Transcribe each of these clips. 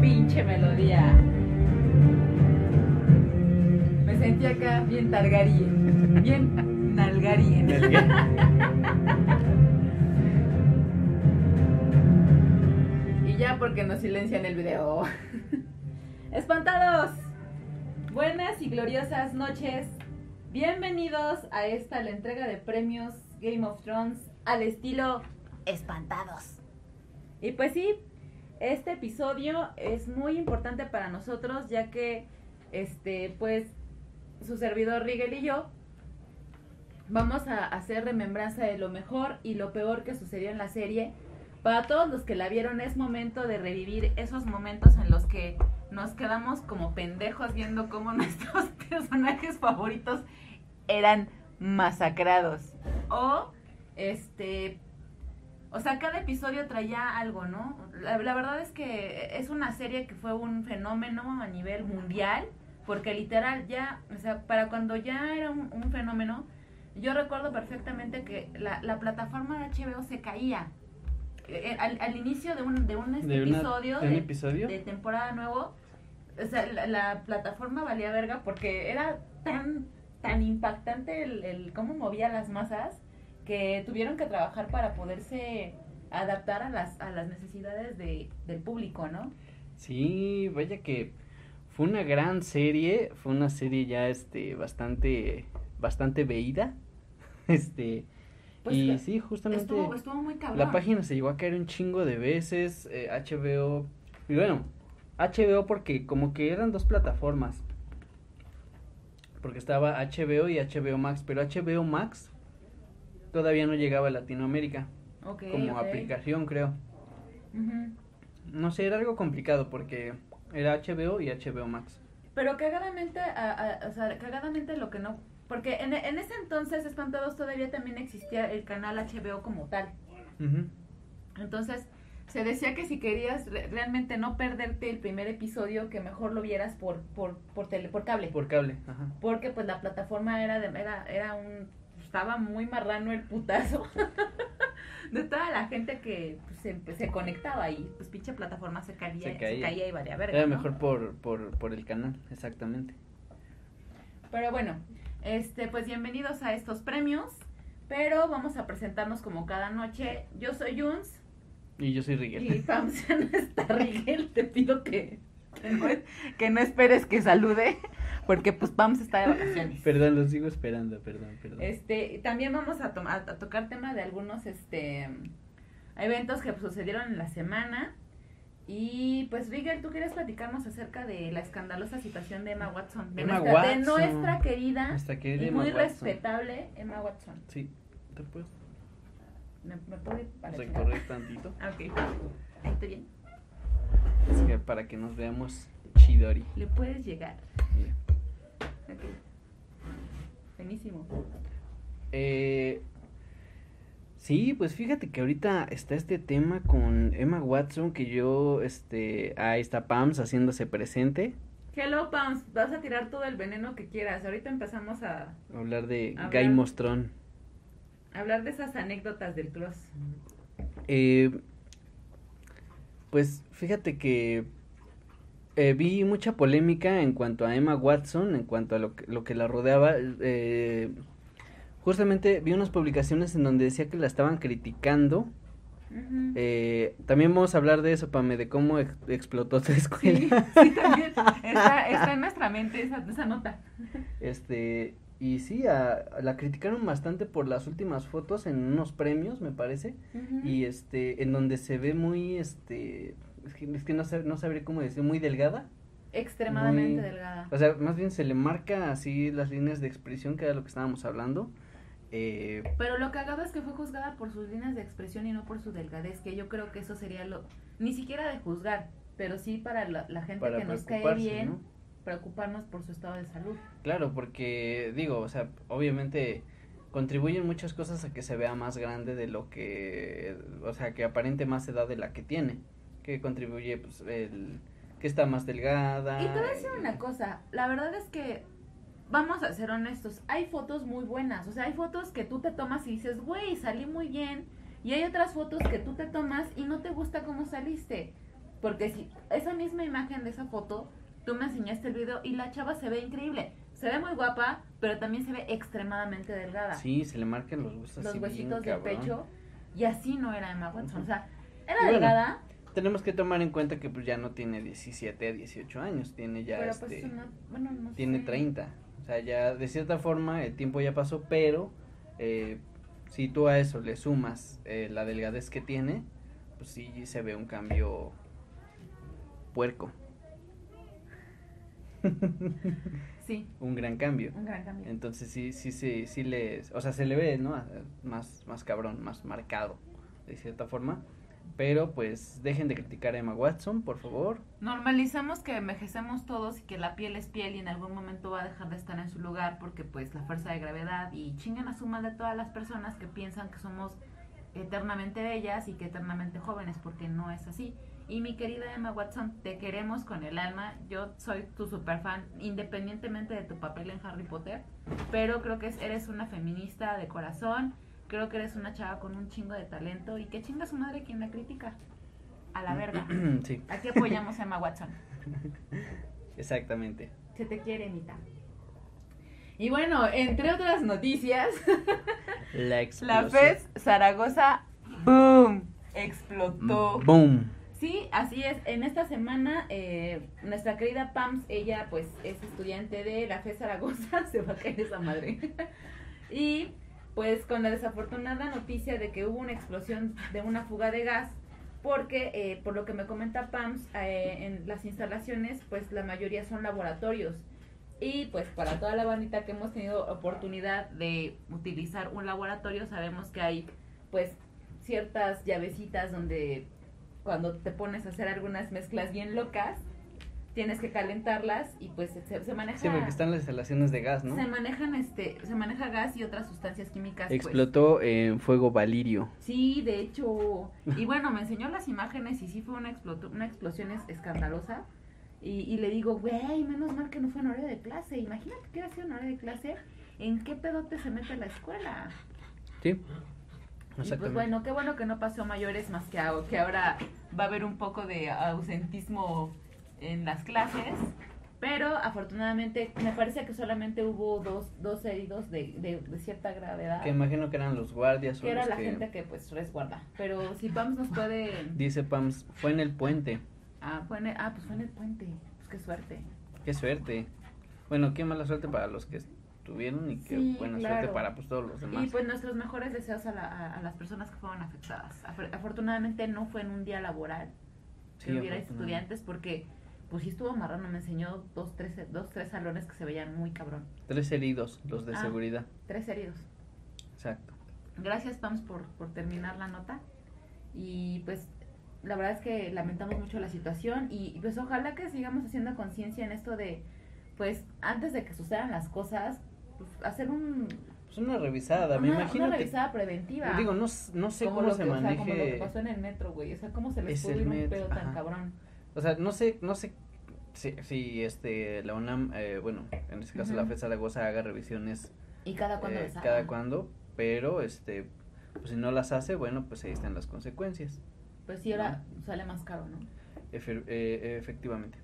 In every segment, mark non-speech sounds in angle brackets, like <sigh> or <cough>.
pinche melodía. Me sentía acá bien Targaryen, bien Nalgaryen. <laughs> y ya porque nos silencian el video. <laughs> Espantados. Buenas y gloriosas noches. Bienvenidos a esta la entrega de premios Game of Thrones al estilo espantados. Y pues sí, este episodio es muy importante para nosotros ya que este pues su servidor Rigel y yo vamos a hacer remembranza de lo mejor y lo peor que sucedió en la serie. Para todos los que la vieron es momento de revivir esos momentos en los que nos quedamos como pendejos viendo cómo <laughs> nuestros personajes favoritos eran masacrados. O este o sea, cada episodio traía algo, ¿no? La, la, verdad es que es una serie que fue un fenómeno a nivel mundial, porque literal ya, o sea, para cuando ya era un, un fenómeno, yo recuerdo perfectamente que la, la, plataforma de HBO se caía. Eh, al, al, inicio de un, de un este ¿De una, episodio, ¿de un de, episodio? de temporada nuevo, o sea, la, la, plataforma valía verga porque era tan, tan impactante el, el cómo movía las masas que tuvieron que trabajar para poderse adaptar a las, a las necesidades de, del público, ¿no? Sí, vaya que fue una gran serie, fue una serie ya este bastante bastante veída. <laughs> Este pues y sí, justamente estuvo, estuvo muy cabrón. la página se llegó a caer un chingo de veces, eh, HBO y bueno, HBO porque como que eran dos plataformas. Porque estaba HBO y HBO Max, pero HBO Max todavía no llegaba a Latinoamérica okay, como okay. aplicación creo uh -huh. no sé era algo complicado porque era HBO y HBO Max pero cagadamente a, a, o sea cagadamente lo que no porque en, en ese entonces espantados todavía también existía el canal HBO como tal uh -huh. entonces se decía que si querías re realmente no perderte el primer episodio que mejor lo vieras por por por tele por cable por cable ajá. porque pues la plataforma era de era era un estaba muy marrano el putazo <laughs> de toda la gente que pues, se, se, conectaba ahí, pues pinche plataforma se caía, se caía, se caía y valía verga. Era ¿no? mejor por, por, por el canal, exactamente. Pero bueno, este, pues bienvenidos a estos premios, pero vamos a presentarnos como cada noche. Yo soy Juns. Y yo soy Rigel. Y a <laughs> no está Rigel, te pido que, que, no, que no esperes que salude porque pues vamos a estar de vacaciones. Perdón, lo sigo esperando, perdón, perdón. Este, también vamos a, a tocar tema de algunos este eventos que sucedieron en la semana. Y pues Rigel, tú quieres platicarnos acerca de la escandalosa situación de Emma Watson, de, Emma nuestra, Watson. de nuestra querida nuestra querida y Emma muy Watson. respetable Emma Watson. Sí, te puedo. ¿Me, me puedo ir para recorrer tantito? Ah, ok, ahí estoy bien. Es que para que nos veamos chidori. Le puedes llegar. Mira. Okay. Buenísimo. Eh, sí, pues fíjate que ahorita está este tema con Emma Watson que yo, este, ahí está Pams haciéndose presente. Hello Pams, vas a tirar todo el veneno que quieras. Ahorita empezamos a hablar de hablar, Guy Mostrón. Hablar de esas anécdotas del cross. Eh, pues fíjate que eh, vi mucha polémica en cuanto a Emma Watson, en cuanto a lo que, lo que la rodeaba. Eh, justamente vi unas publicaciones en donde decía que la estaban criticando. Uh -huh. eh, también vamos a hablar de eso, Pame, de cómo ex explotó tu escuela. Sí, sí también. <laughs> Está, está, en nuestra mente esa, esa nota. Este, y sí, a, a la criticaron bastante por las últimas fotos en unos premios, me parece. Uh -huh. Y este, en donde se ve muy, este, es que, es que no, sab, no sabré cómo decir, muy delgada. Extremadamente muy, delgada. O sea, más bien se le marca así las líneas de expresión, que era lo que estábamos hablando. Eh, Pero lo cagado es que fue juzgada por sus líneas de expresión y no por su delgadez, que yo creo que eso sería lo, ni siquiera de juzgar, pero sí para la, la gente para que nos cae bien, ¿no? preocuparnos por su estado de salud. Claro, porque digo, o sea, obviamente contribuyen muchas cosas a que se vea más grande de lo que, o sea, que aparente más edad de la que tiene, que contribuye pues el que está más delgada. Y te voy a decir una cosa, la verdad es que vamos a ser honestos, hay fotos muy buenas, o sea, hay fotos que tú te tomas y dices, güey, salí muy bien, Y hay otras fotos que tú te tomas y no te gusta cómo saliste. Porque si esa misma imagen de esa foto, tú me enseñaste el video y la chava se ve increíble. Se ve muy guapa, pero también se ve extremadamente delgada. Sí, se le marcan los huesos Los huesitos del pecho. Y así no era Emma Watson. O sea, Y era bueno, delgada, Tenemos que tomar en cuenta que pues ya no tiene 17, 18 años, tiene ya pero este pues no, bueno, no tiene sé. 30. O sea, ya de cierta forma el tiempo ya pasó, pero eh, si tú a eso le sumas eh, la delgadez que tiene, pues sí se ve un cambio puerco. <laughs> Sí, un gran cambio. un gran cambio. Entonces sí, sí, sí, sí le, o sea, se le ve, ¿no? Más, más cabrón, más marcado, de cierta forma. Pero pues dejen de criticar a Emma Watson, por favor. Normalizamos que envejecemos todos y que la piel es piel y en algún momento va a dejar de estar en su lugar porque pues la fuerza de gravedad y chingan a suma de todas las personas que piensan que somos eternamente bellas y que eternamente jóvenes porque no es así. Y mi querida Emma Watson, te queremos con el alma. Yo soy tu super fan, independientemente de tu papel en Harry Potter. Pero creo que es- eres una feminista de corazón. Creo que eres una chava con un chingo de talento. Y que chinga su madre quien la critica. A la verga. <clears throat> sí, Aquí apoyamos a Emma Watson. <laughs> exactamente. Se te quiere, Mita. Y bueno, entre otras noticias, <laughs> La <laughs> la. FES Zaragoza, ¡boom! Explotó. Boom. Sí, así es. En esta semana, eh, nuestra querida Pams, ella pues es estudiante de la FES Zaragoza, se va a caer esa madre. y pues con la desafortunada noticia de que hubo una explosión de una fuga de gas, porque eh, por lo que me comenta Pams, eh, en las instalaciones pues la mayoría son laboratorios. Y pues para toda la bandita que hemos tenido oportunidad de utilizar un laboratorio, sabemos que hay pues ciertas llavecitas donde cuando te pones a hacer algunas mezclas bien locas, tienes que calentarlas y pues se, se maneja Sí, porque están las instalaciones de gas, ¿no? se manejan este se maneja gas y otras sustancias químicas pues. Explotó en fuego valirio. Sí, de hecho. Y bueno, me enseñó las imágenes y sí fue una, una explosión es- escandalosa. Y, y le digo, güey, menos mal que no fue en horario de clase. Imagínate que hubiera sido en horario de clase. ¿En qué pedote se mete la escuela? Sí. Y pues bueno, qué bueno que no pasó a mayores más que, a- que ahora va a haber un poco de ausentismo en las clases. Pero afortunadamente me parece que solamente hubo dos, dos heridos de, de, de cierta gravedad. Que imagino que eran los guardias o que era los la que- gente que pues resguarda. Pero si Pams nos puede... Dice Pams, fue en el puente. Ah, fue en el, ah, pues fue en el puente. Pues qué suerte. Qué suerte. Bueno, qué mala suerte para los que estuvieron y qué Sí, buena claro. suerte para pues todos los demás. Y pues nuestros mejores deseos a, la- a- a las personas que fueron afectadas. Afor- Afortunadamente no fue en un día laboral. Sí, que hubiera estudiantes porque pues sí estuvo marrano. Me enseñó dos tres, dos, tres salones que se veían muy cabrón. Tres heridos, los de Ah. seguridad. Tres heridos. Exacto. Gracias, Pams, por, por terminar la nota. Y pues la verdad es que lamentamos mucho la situación y pues ojalá que sigamos haciendo conciencia en esto de, pues antes de que sucedan las cosas, pues, hacer un, Pues una revisada, me una, imagino una que... revisada preventiva. Digo, no, no sé cómo se que, o sea, como lo que pasó en el metro, güey. O sea, cómo se les Es pudo ir un pedo tan cabrón. O sea, no sé, no sé si, si este, la UNAM, eh, bueno, en este caso la Ujú. FED Zaragoza haga revisiones Y cada cuando eh, hagan. cada cuando, pero este, pues si no las hace, bueno, pues ahí están las consecuencias. Pues sí, ahora sale más caro, ¿no? Efe- eh, efectivamente.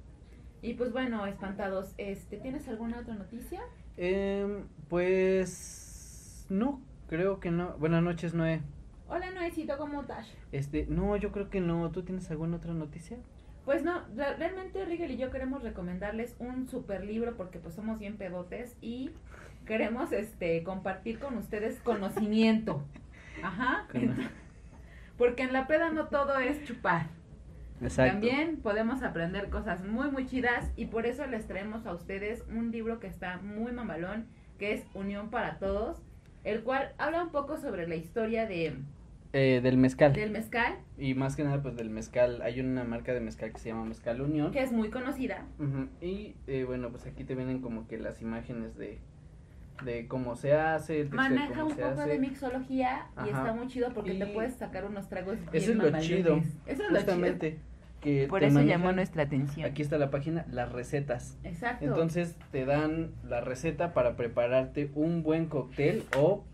Y pues bueno, espantados, este, ¿tienes alguna otra noticia? Em, pues no, creo que no. Buenas noches, Noé. Hola, Noecito, ¿cómo estás? Este, no, yo creo que no. ¿Tú tienes alguna otra noticia? Pues no, re- realmente Rigel y yo queremos recomendarles un super libro porque pues somos bien pedotes y queremos este compartir con ustedes conocimiento. <laughs> Ajá. Porque en la peda no todo es chupar. Exacto. También podemos aprender cosas muy muy chidas y por eso les traemos a ustedes un libro que está muy mamalón, que es Unión para Todos, el cual habla un poco sobre la historia de Eh, del mezcal. del mezcal, Y más que nada, pues del mezcal. Hay una marca de mezcal que se llama Mezcal Unión. que es muy conocida. Y eh, bueno, pues aquí te vienen como que las imágenes de, de cómo se hace, el texto de Maneja cómo un se poco hace. de mixología y está muy chido porque te puedes sacar unos tragos bien Eso es lo chido. Eso es lo Justamente. Que. Por eso manejan- llamó nuestra atención. Aquí está la página, las recetas. Exacto. Entonces te dan la receta para prepararte un buen cóctel o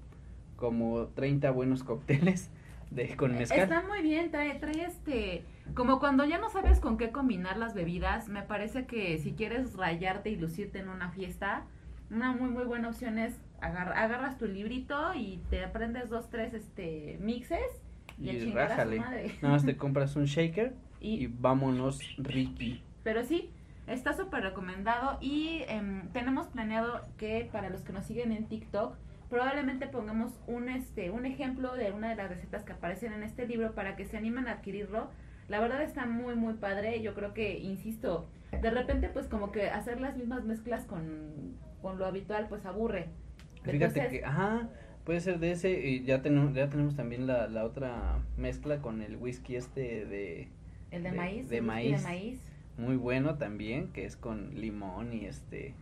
como 30 buenos cócteles de con mezcal. Está muy bien, trae, trae este, como cuando ya no sabes con qué combinar las bebidas, me parece que si quieres rayarte y lucirte en una fiesta, una muy muy buena opción es agar- agarras tu librito y te aprendes dos, tres este mixes y, Y rájale. madre. <laughs> Nada más te compras un shaker y, Y, vámonos Ricky. pero sí, está súper recomendado y em, tenemos planeado que para los que nos siguen en TikTok probablemente pongamos un este un ejemplo de una de las recetas que aparecen en este libro para que se animen a adquirirlo. La verdad está muy muy padre. Yo creo que insisto, de repente pues como que hacer las mismas mezclas con, con lo habitual pues aburre. Fíjate Entonces- que, ajá, puede ser de ese y ya tenemos, ya tenemos también la, la otra mezcla con el whisky este de El de, de- maíz, de el whisky maíz. de maíz. muy bueno también, que es con limón y este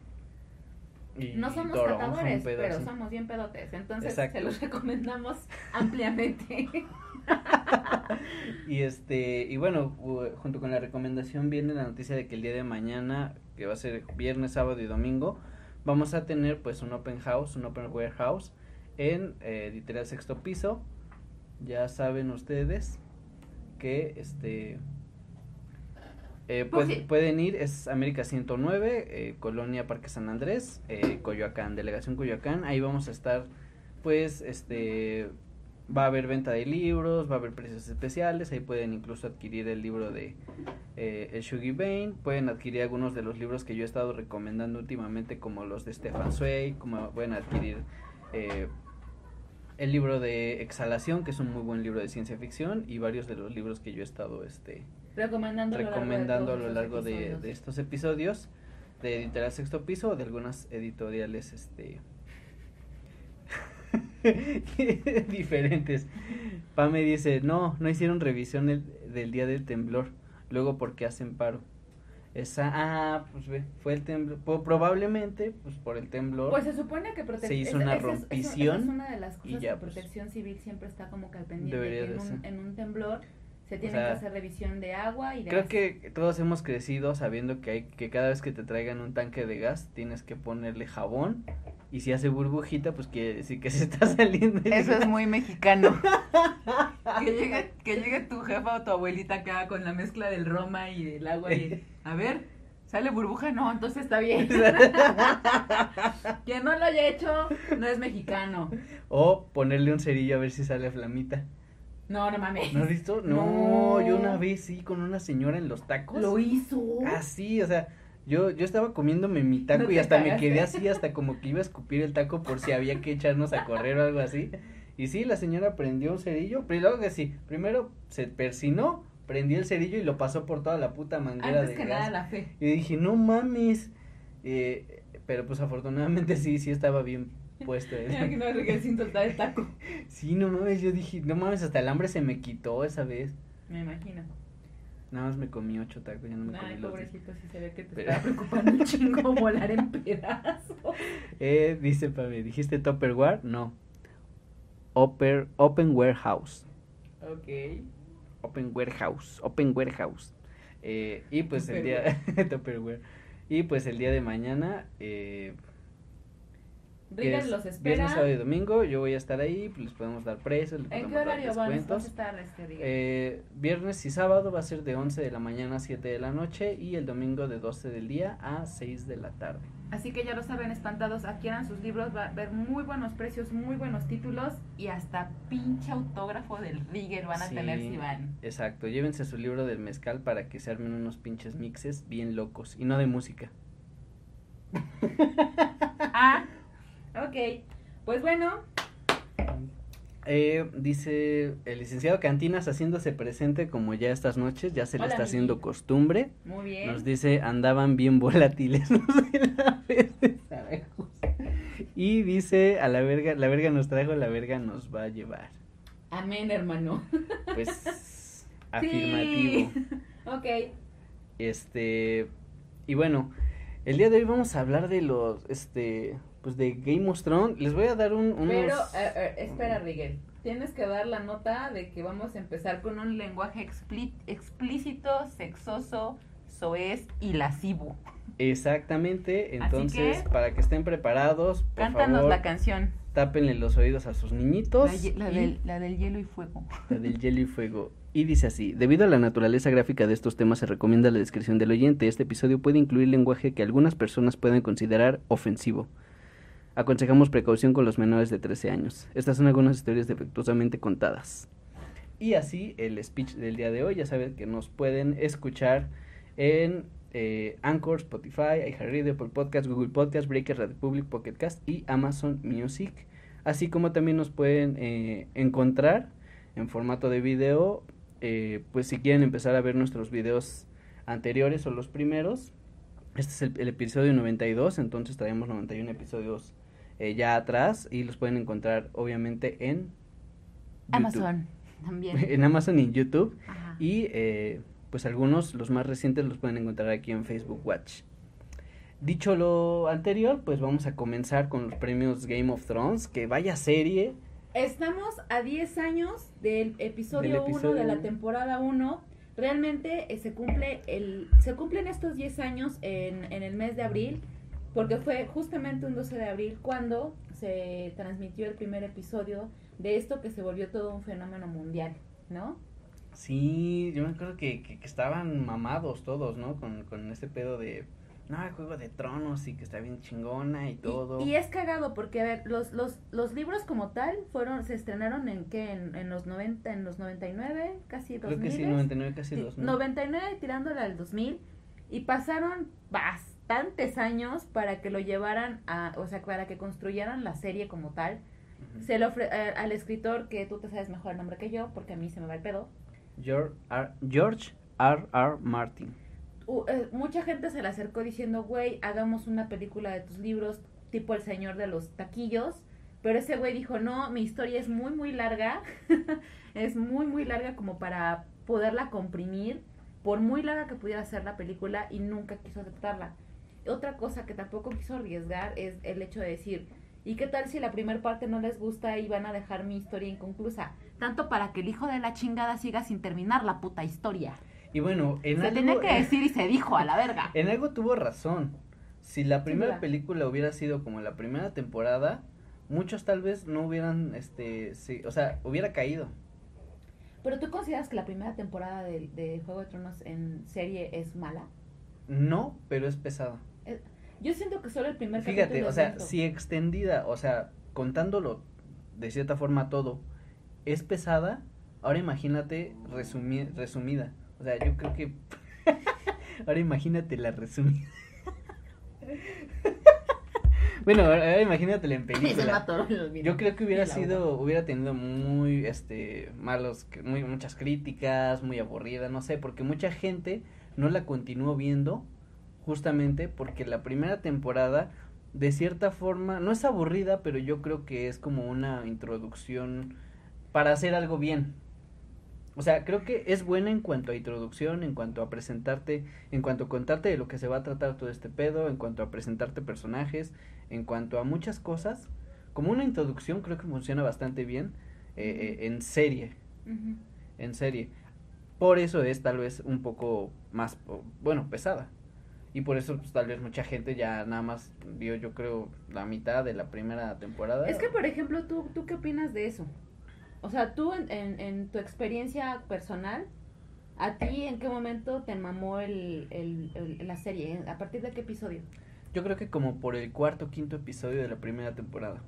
y No somos un catadores, pero así. somos bien pedotes. Entonces Exacto. se los <laughs> recomendamos ampliamente. <laughs> Y este, y bueno, junto con la recomendación viene la noticia de que el día de mañana, que va a ser viernes, sábado y domingo, vamos a tener pues un open house, un open warehouse en eh, Editorial Sexto Piso. Ya saben ustedes que este eh, Pues sí. pueden ir, es América 109, eh, Colonia Parque San Andrés, eh, Coyoacán, Delegación Coyoacán, ahí vamos a estar pues este va a haber venta de libros, va a haber precios especiales, ahí pueden incluso adquirir el libro de eh, el Bane, pueden adquirir algunos de los libros que yo he estado recomendando últimamente como los de Stefan Zweig, como pueden adquirir eh, el libro de Exhalación, que es un muy buen libro de ciencia ficción, y varios de los libros que yo he estado este Recomendando, recomendando a lo largo de, de, estos episodios de Editorial Sexto Piso o de algunas editoriales este <laughs> diferentes. Pame dice, no, no hicieron revisión el- del día del temblor, luego porque hacen paro. Esa, ah, pues ve, fue el temblor, probablemente, pues por el temblor. Pues se supone que Se hizo una es- rompición es una de las y cosas ya, que pues, Protección Civil siempre está como que al pendiente. un, en un temblor se tiene sea, que hacer revisión de agua y de Creo gas. que todos hemos crecido sabiendo que hay que cada vez que te traigan un tanque de gas tienes que ponerle jabón y si hace burbujita pues quiere decir que se <laughs> está saliendo. Eso es muy mexicano. <laughs> que, llegue, que llegue tu jefa o tu abuelita acá con la mezcla del Roma y del agua y <laughs> a ver, ¿sale burbuja? No, entonces está bien. Quien no lo haya hecho no es mexicano. O ponerle un cerillo a ver si sale flamita. No, no mames. ¿No has visto? No, No. yo una vez sí con una señora en los tacos. Lo hizo. Así, o sea, yo, yo estaba comiéndome mi taco No y hasta me quedé así, hasta como que iba a escupir el taco por si había que echarnos a correr o algo así. Y sí, la señora prendió un cerillo, pero luego que sí, primero se persinó, prendió el cerillo y lo pasó por toda la puta manguera Antes de que gas. nada la fe. Y dije, no mames. Eh, pero pues afortunadamente sí, sí estaba bien puesto. que <laughs> no regué sin soltar el taco. Sí, no mames, yo dije, no mames, hasta el hambre se me quitó esa vez. Me imagino. Nada más me comí ocho tacos, ya no me comí Ay, los diez. pobrecito, sí se ve que te Pero- estaba preocupando un chingo <laughs> volar en pedazos. Eh, dice Pame, ¿dijiste Tupperware? No. Open, open Warehouse. Ok. Open Warehouse. Open Warehouse. Eh, y pues el día. Tupperware. <laughs> Y pues el día de mañana. Eh, Rigas los Viernes, espera. sábado y domingo. Yo voy a estar ahí. Pues les podemos dar precios. les ¿En podemos qué dar vas a descuentos. estar, este? Eh, viernes y sábado va a ser de 11 de la mañana a 7 de la noche. Y el domingo de 12 del día a 6 de la tarde. Así que ya lo saben, espantados, adquieran sus libros, va a haber muy buenos precios, muy buenos títulos y hasta pinche autógrafo del Rigger van a Sí. tener si van. Exacto, llévense su libro del mezcal para que se armen unos pinches mixes bien locos y no de música. Ah, ok. Pues bueno, Eh, dice el licenciado Cantinas haciéndose presente como ya estas noches, ya se le está haciendo costumbre. muy bien. Nos dice andaban bien volátiles <laughs> la vez de Zaragoza. Y dice a la verga, la verga nos trajo, la verga nos va a llevar. Amén, hermano. Pues <laughs> afirmativo. Sí. Ok. Este, y bueno, el día de hoy vamos a hablar de los, este, pues de Game of Thrones. Les voy a dar un, unos... Pero, eh, eh, espera, Rigel. Tienes que dar la nota de que vamos a empezar con un lenguaje explícito, sexoso, soez y lascivo. Exactamente, entonces, que- para que estén preparados, por Cántanos favor, la canción. tápenle los oídos a sus niñitos. La, ye- la y- del, la del hielo y fuego. La del hielo y fuego. Y dice así, debido a la naturaleza gráfica de estos temas se recomienda la descripción del oyente. Este episodio puede incluir lenguaje que algunas personas pueden considerar ofensivo. Aconsejamos precaución con los menores de 13 años. Estas son algunas historias defectuosamente contadas. Y así el speech del día de hoy, ya saben que nos pueden escuchar en eh, Anchor, Spotify, iHeartRadio, Apple Podcast, Google Podcast, Breaker, Radio Public, Pocket Cast y Amazon Music. Así como también nos pueden eh, encontrar en formato de video, eh, pues si quieren empezar a ver nuestros videos anteriores o los primeros. Este es el, el episodio 92, entonces traemos 91 episodios eh, ya atrás y los pueden encontrar obviamente en YouTube. Amazon también. <laughs> en Amazon y en YouTube. Ajá. Y eh, pues algunos, los más recientes, los pueden encontrar aquí en Facebook Watch. Dicho lo anterior, pues vamos a comenzar con los premios Game of Thrones, que vaya serie. Estamos a 10 años del episodio Del 1 episodio de la temporada 1. Realmente eh, se cumple el se cumplen estos 10 años en, en el mes de abril, porque fue justamente un 12 de abril cuando se transmitió el primer episodio de esto que se volvió todo un fenómeno mundial, ¿no? Sí, yo me acuerdo que, que, que estaban mamados todos, ¿no? Con, con este pedo de, no, el Juego de Tronos y que está bien chingona y todo. Y, es cagado porque, a ver, los, los, los libros como tal fueron, se estrenaron en qué, en, en los 90, en los 99, casi 2000. Creo que sí, 99, casi Sí, 2000. 99 tirándole al 2000 y pasaron bastantes años para que lo llevaran a, o sea, para que construyeran la serie como tal. Se le ofre eh, al escritor que tú te sabes mejor el nombre que yo, porque a mí se me va el pedo. George R. George R. R. Martin. U- eh, mucha gente se le acercó diciendo, güey, hagamos una película de tus libros, tipo El Señor de los Taquillos. Pero ese güey dijo, no, mi historia es muy, muy larga. <laughs> es muy, muy larga como para poderla comprimir. Por muy larga que pudiera ser la película y nunca quiso aceptarla. Otra cosa que tampoco quiso arriesgar es el hecho de decir, ¿y qué tal si la primera parte no les gusta y van a dejar mi historia inconclusa? Tanto para que el hijo de la chingada siga sin terminar la puta historia. Y bueno, en Se algo, tenía que <laughs> decir y se dijo a la verga. en algo tuvo razón. Si la primera película hubiera sido como la primera temporada, muchos tal vez no hubieran, este, sí, o sea, hubiera caído. Pero tú consideras que la primera temporada de, de Juego de Tronos en serie es mala? No, pero es pesada. Yo siento que solo el primer Fíjate, capítulo o sea, lento. si extendida, o sea, contándolo de cierta forma todo, es pesada, ahora imagínate resumi- resumida. O sea, yo creo que... <laughs> ahora imagínate la resumida. <laughs> bueno, ahora, imagínatela en <laughs> película. Yo creo que hubiera sido, hubiera tenido muy, este, malos, muy, muchas críticas, muy aburrida, no sé, porque mucha gente no la continuó viendo justamente porque la primera temporada, de cierta forma, no es aburrida, pero yo creo que es como una introducción para hacer algo bien. O sea, creo que es buena en cuanto a introducción, en cuanto a presentarte, en cuanto a contarte de lo que se va a tratar todo este pedo, en cuanto a presentarte personajes, en cuanto a muchas cosas. Como una introducción creo que funciona bastante bien eh, eh, en serie, en serie. Por eso es tal vez un poco más, bueno, pesada. Y por eso pues, tal vez mucha gente ya nada más vio yo creo la mitad de la primera temporada. Es que, por ejemplo, ¿tú, ¿tú qué opinas de eso? O sea, tú en, en, en tu experiencia personal, ¿a ti en qué momento te mamó el, el, el- la serie? ¿A partir de qué episodio? Yo creo que como por el cuarto o quinto episodio de la primera temporada.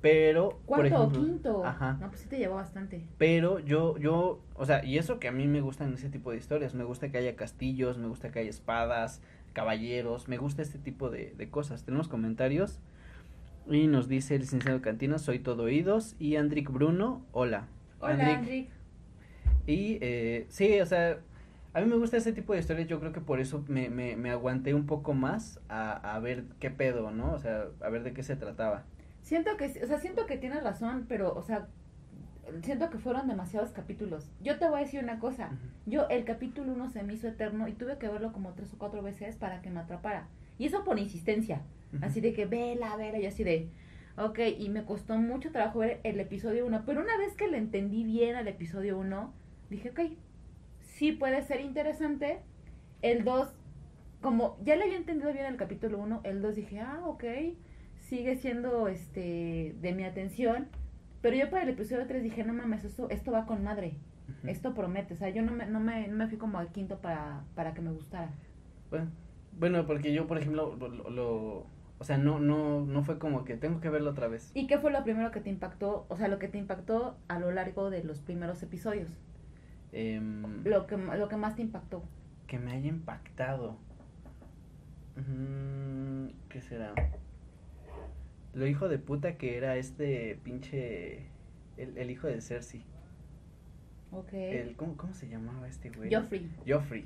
Pero, ¿Cuarto o quinto? Ajá. No, pues sí te llevó bastante. Pero yo, yo, o sea, y eso que a mí me gustan ese tipo de historias, me gusta que haya castillos, me gusta que haya espadas, caballeros, me gusta este tipo de, de cosas. Tenemos comentarios y nos dice el licenciado Cantina, soy todo oídos, y Andric Bruno, hola. Hola, Andric. Andric. Y eh, sí, o sea, a mí me gusta ese tipo de historias, yo creo que por eso me, me, me aguanté un poco más a, a ver qué pedo, ¿no? O sea, a ver de qué se trataba. Siento que, o sea, siento que tienes razón, pero, o sea, siento que fueron demasiados capítulos. Yo te voy a decir una cosa. Yo, el capítulo 1 se me hizo eterno y tuve que verlo como tres o cuatro veces para que me atrapara. Y eso por insistencia. Así de que vela, vela, y así de, ok, y me costó mucho trabajo ver el episodio 1, pero una vez que le entendí bien al episodio 1, dije, ok, sí puede ser interesante. El 2, como ya le había entendido bien el capítulo 1, el 2 dije, ah, ok, sigue siendo este de mi atención, pero yo para el episodio 3 dije, no mames, esto, esto va con madre, esto promete, o sea, yo no me, no me, no me fui como al quinto para, para que me gustara. Bueno, bueno, porque yo, por ejemplo, lo, lo- lo- o sea, no, no, no fue como que tengo que verlo otra vez. ¿Y qué fue lo primero que te impactó, o sea, lo que te impactó a lo largo de los primeros episodios? Em, Lo que, lo que más te impactó. que me haya impactado. Mm, ¿Qué será? Lo hijo de puta que era este pinche, el, el hijo de Cersei. Ok. El, ¿cómo, ¿Cómo se llamaba este güey? Joffrey. Joffrey.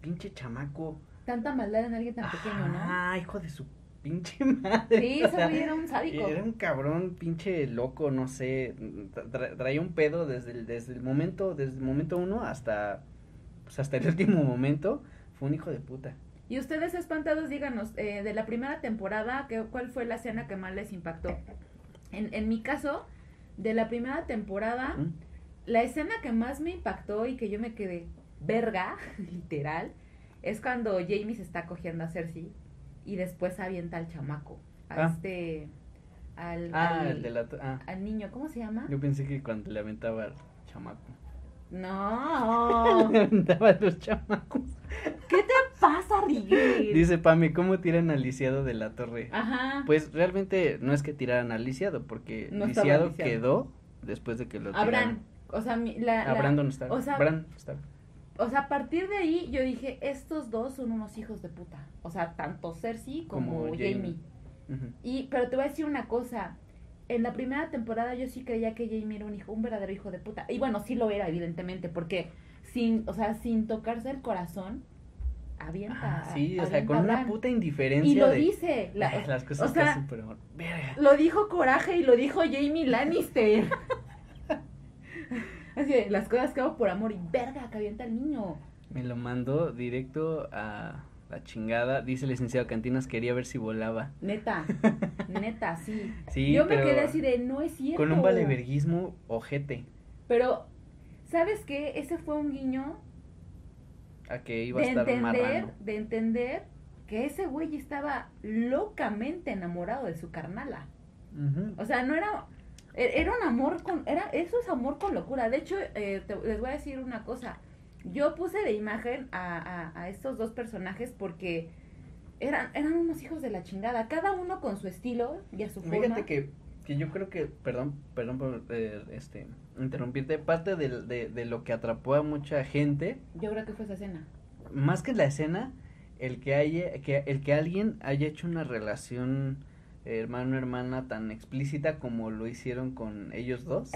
Pinche chamaco. Tanta maldad en alguien tan pequeño, ¿no? Ah, hijo de su pinche <laughs> madre. Sí, ese güey era un sádico. Era un cabrón pinche loco, no sé, tra- traía un pedo desde el, desde el momento, desde el momento uno hasta, pues hasta el <laughs> último momento, fue un hijo de puta. Y ustedes espantados, díganos, eh, de la primera temporada, ¿qué, ¿cuál fue la escena que más les impactó? En, en mi caso, de la primera temporada, ¿Mm? la escena que más me impactó y que yo me quedé verga, <laughs> literal, es cuando Jamie se está cogiendo a Cersei y después avienta al chamaco, a Ah. este, al, Ah, al, el de la, ah, al niño, ¿cómo se llama? yo pensé que cuando le aventaba al chamaco. No, <laughs> le aventaba a los chamacos. ¿qué te pasa, Rigel? Dice Pame, ¿cómo tiran al lisiado de la torre? Ajá. Pues realmente no es que tiraran al lisiado, porque No lisiado lisiado. quedó después de que lo a Bran, tiraron. o sea, mi- la, A la- Brandon Stark. o sea- Bran Stark. O sea, a partir de ahí yo dije, estos dos son unos hijos de puta. O sea, tanto Cersei como, Como Jamie. Ujú. Y, pero te voy a decir una cosa. En la primera temporada yo sí creía que Jamie era un hijo, un verdadero hijo de puta. Y bueno, sí lo era, evidentemente, porque sin, o sea, sin tocarse el corazón, avienta. Ah, sí, o sea, con una puta indiferencia Y lo de dice. la- Ay, las cosas o sea, que pero verga. Lo dijo Coraje y lo dijo Jamie Lannister. <laughs> Así de, las cosas que hago por amor y verga, que avienta al niño. Me lo mandó directo a la chingada. Dice el licenciado Cantinas, quería ver si volaba. Neta, <laughs> neta, sí. Sí, Yo me quedé así de, no es cierto. con un valeverguismo ojete Pero, ¿sabes qué? Ese fue un guiño a que iba a de estar entender, de entender que ese güey estaba locamente enamorado de su carnala. O sea, no era e- era un amor con era eso es amor con locura. De hecho, eh, te- les voy a decir una cosa. Yo puse de imagen a, a, a estos dos personajes porque eran eran unos hijos de la chingada, cada uno con su estilo y a su forma. Fíjate que, que yo creo que, perdón, perdón por eh, este interrumpirte, parte del- de, de lo que atrapó a mucha gente, Yo creo que fue esa escena. más que la escena, el que haya, que, el que alguien haya hecho una relación eh, hermano hermana tan explícita como lo hicieron con ellos dos,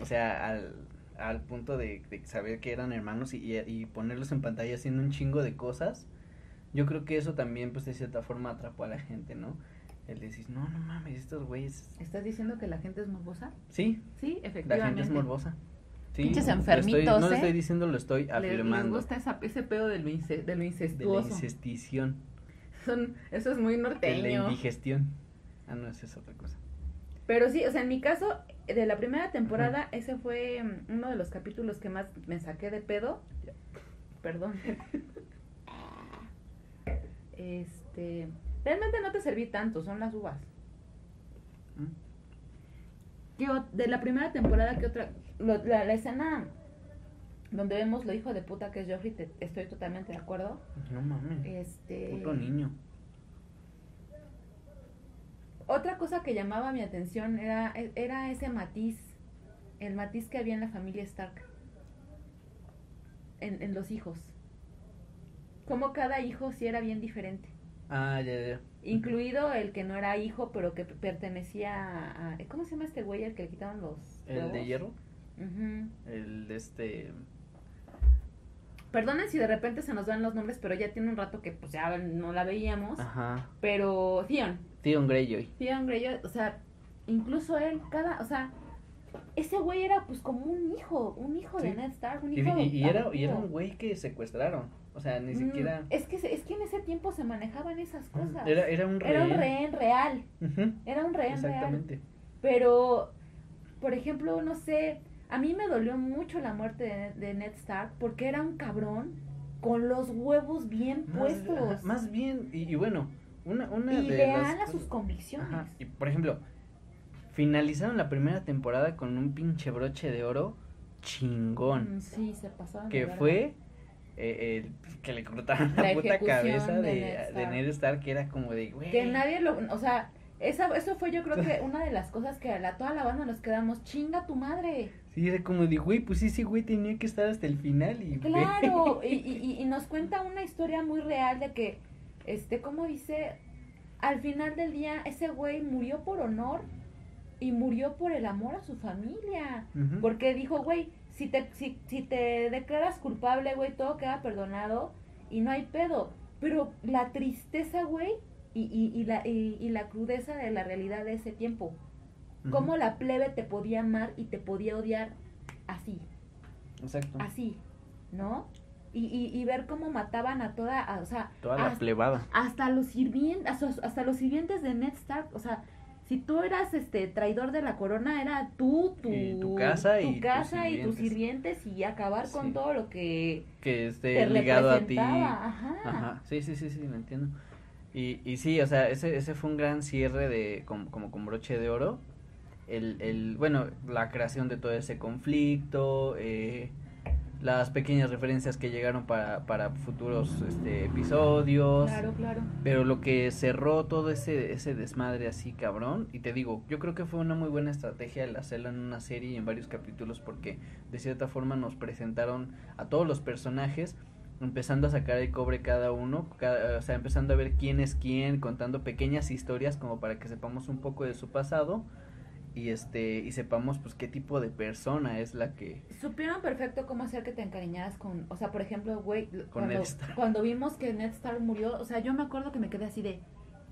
o sea, al, al punto de, de saber que eran hermanos y, y, y ponerlos en pantalla haciendo un chingo de cosas, yo creo que eso también, pues de cierta forma atrapó a la gente, ¿no? El decir, no, no mames, estos güeyes, ¿Estás diciendo que la gente es morbosa? sí, Sí, la efectivamente. gente es morbosa. Sí, Pinches lo estoy- enfermitos, no lo ¿eh? estoy diciendo, lo estoy afirmando. Les gusta esa- ese pedo del, ince- de lo de la incestuoso. incestición, Son, eso es muy de la norteño. indigestión. Ah, no, esa es otra cosa. Pero sí, o sea, en mi caso, de la primera temporada, ese fue mm, uno de los capítulos que más me saqué de pedo. Perdón. <laughs> Este. Realmente no te serví tanto, son las uvas. ¿Mm? ¿Qué o- de la primera temporada, ¿qué otra? Lo- la, la escena donde vemos lo hijo de puta que es Joffrey, te- estoy totalmente de acuerdo. No mames, Este. puto niño. Otra cosa que llamaba mi atención era, era ese matiz, el matiz que había en la familia Stark, en, en los hijos. Como cada hijo sí era bien diferente, Ah, ya, ya. incluido el que no era hijo, pero que pertenecía a... ¿Cómo se llama este güey al que le quitaron los... El de hierro, el de este. Perdonen si de repente se nos dan los nombres, pero ya tiene un rato que pues ya no la veíamos. Ajá. Pero Theon, Theon Greyjoy. Theon Greyjoy, o sea, incluso él, cada, o sea, ese güey era pues como un hijo, un hijo de. Ned Stark, un hijo y- y era, y era un güey que secuestraron. O sea, ni Mm, siquiera. Es que, es que en ese tiempo se manejaban esas cosas. Era, era un rey. Era un rehén real, era un rehén real. Exactamente. Pero, por ejemplo, no sé, a mí me dolió mucho la muerte de, de Ned Stark porque era un cabrón con los huevos bien Más, puestos. ajá, más bien, y, y bueno, una, una y de leal las a sus convicciones. Ajá, Y por ejemplo, finalizaron la primera temporada con un pinche broche de oro chingón. Mm, sí, se pasaron. que fue eh, el que le cortaron la, La puta cabeza de de, Ned de Stark. Ned Stark, que era como de, güey. Que nadie lo. O sea, esa, eso fue yo creo que <laughs> una de las cosas que a la, toda la banda nos quedamos. Chinga tu madre. Sí, era como de, güey, pues sí, sí, güey, tenía que estar hasta el final y... ve". Claro. y, y, <laughs> nos cuenta una historia muy real de que, este, como dice, al final del día, ese güey murió por honor y murió por el amor a su familia. Porque dijo, güey, si te, si, si te declaras culpable, güey, todo queda perdonado y no hay pedo. Pero la tristeza, güey, y, y, y, la, y, y la crudeza de la realidad de ese tiempo. Ujú. Cómo la plebe te podía amar y te podía odiar así, Exacto. así, ¿no? Y, y, y ver cómo mataban a toda, a- o sea, Toda la hasta, plebada. hasta los sirvientes, hasta, hasta los sirvientes de Ned Stark, o sea, si tú eras este traidor de la corona, era tú, tu, Y tu casa tu y tus casa y tus sirvientes. y acabar con todo lo que Que esté te ligado a ti. representaba, ajá. Ajá, sí, sí, sí, sí, lo entiendo. Y, y sí, o sea, ese, ese fue un gran cierre de, como, como con broche de oro. El, el, bueno, la creación de todo ese conflicto, eh, las pequeñas referencias que llegaron para, para futuros este, episodios. Claro, claro. Pero lo que cerró todo ese, ese desmadre así cabrón, y te digo, yo creo que fue una muy buena estrategia el hacerlo en una serie y en varios capítulos porque de cierta forma nos presentaron a todos los personajes, empezando a sacar el cobre cada uno, cada- o sea, empezando a ver quién es quién, contando pequeñas historias como para que sepamos un poco de su pasado y este y sepamos pues qué tipo de persona es la que Supieron perfecto cómo hacer que te encariñaras con, o sea, por ejemplo, güey, cuando, cuando vimos que Ned Stark murió, o sea, yo me acuerdo que me quedé así de,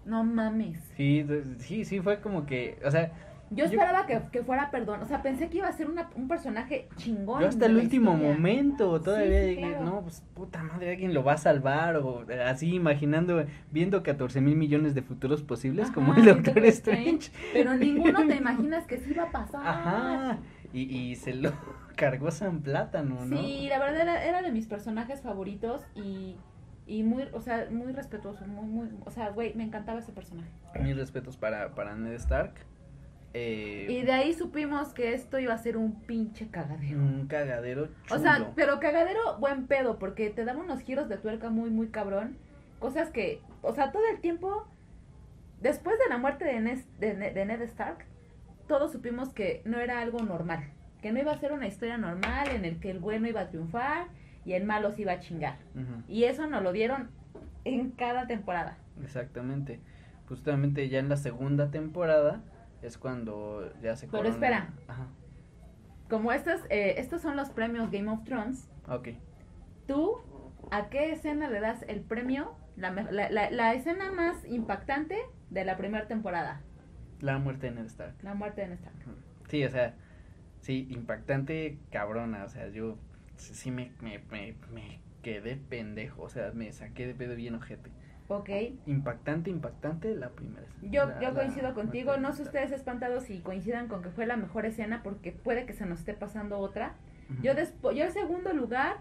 no mames. sí, sí, sí fue como que, o sea, Yo esperaba que, que fuera perdón, o sea, pensé que iba a ser una, un personaje chingón. Yo hasta el último historia. momento todavía Sí, claro. no, pues puta madre, alguien lo va a salvar o eh, así imaginando, viendo 14 mil millones de futuros posibles como el Doctor Strange. Pero ninguno te <laughs> imaginas que sí iba a pasar. Ajá, y, y se lo <laughs> cargó San Plátano, ¿no? Sí, la verdad era, era de mis personajes favoritos y, y muy, o sea, muy respetuoso, muy, muy, o sea, güey, me encantaba ese personaje. Mis respetos para, para Ned Stark. Eh, Y de ahí supimos que esto iba a ser un pinche cagadero. un cagadero chulo. O sea, pero cagadero buen pedo, porque te daba unos giros de tuerca muy, muy cabrón. Cosas que, o sea, todo el tiempo, después de la muerte de Ned, de, Ned- de Ned Stark, todos supimos que no era algo normal. Que no iba a ser una historia normal en el que el bueno iba a triunfar y el malo se iba a chingar. Y eso nos lo dieron en cada temporada. Exactamente. Justamente ya en la segunda temporada es cuando ya se Pero corona- espera. Ajá. Como estos, eh, estos son los premios Game of Thrones, Ok. ¿Tú a qué escena le das el premio? La, la, la- la escena más impactante de la primera temporada. La muerte de Ned Stark. La muerte de Ned Stark. Sí, o sea, sí, impactante, cabrona, o sea, yo sí sí me, me, me, me quedé pendejo, o sea, me saqué de pedo bien ojete. Ok. Impactante, impactante la primera. Yo, la- yo la coincido contigo. No sé ustedes espantados si coincidan con que fue la mejor escena porque puede que se nos esté pasando otra. Yo, despo- yo el segundo lugar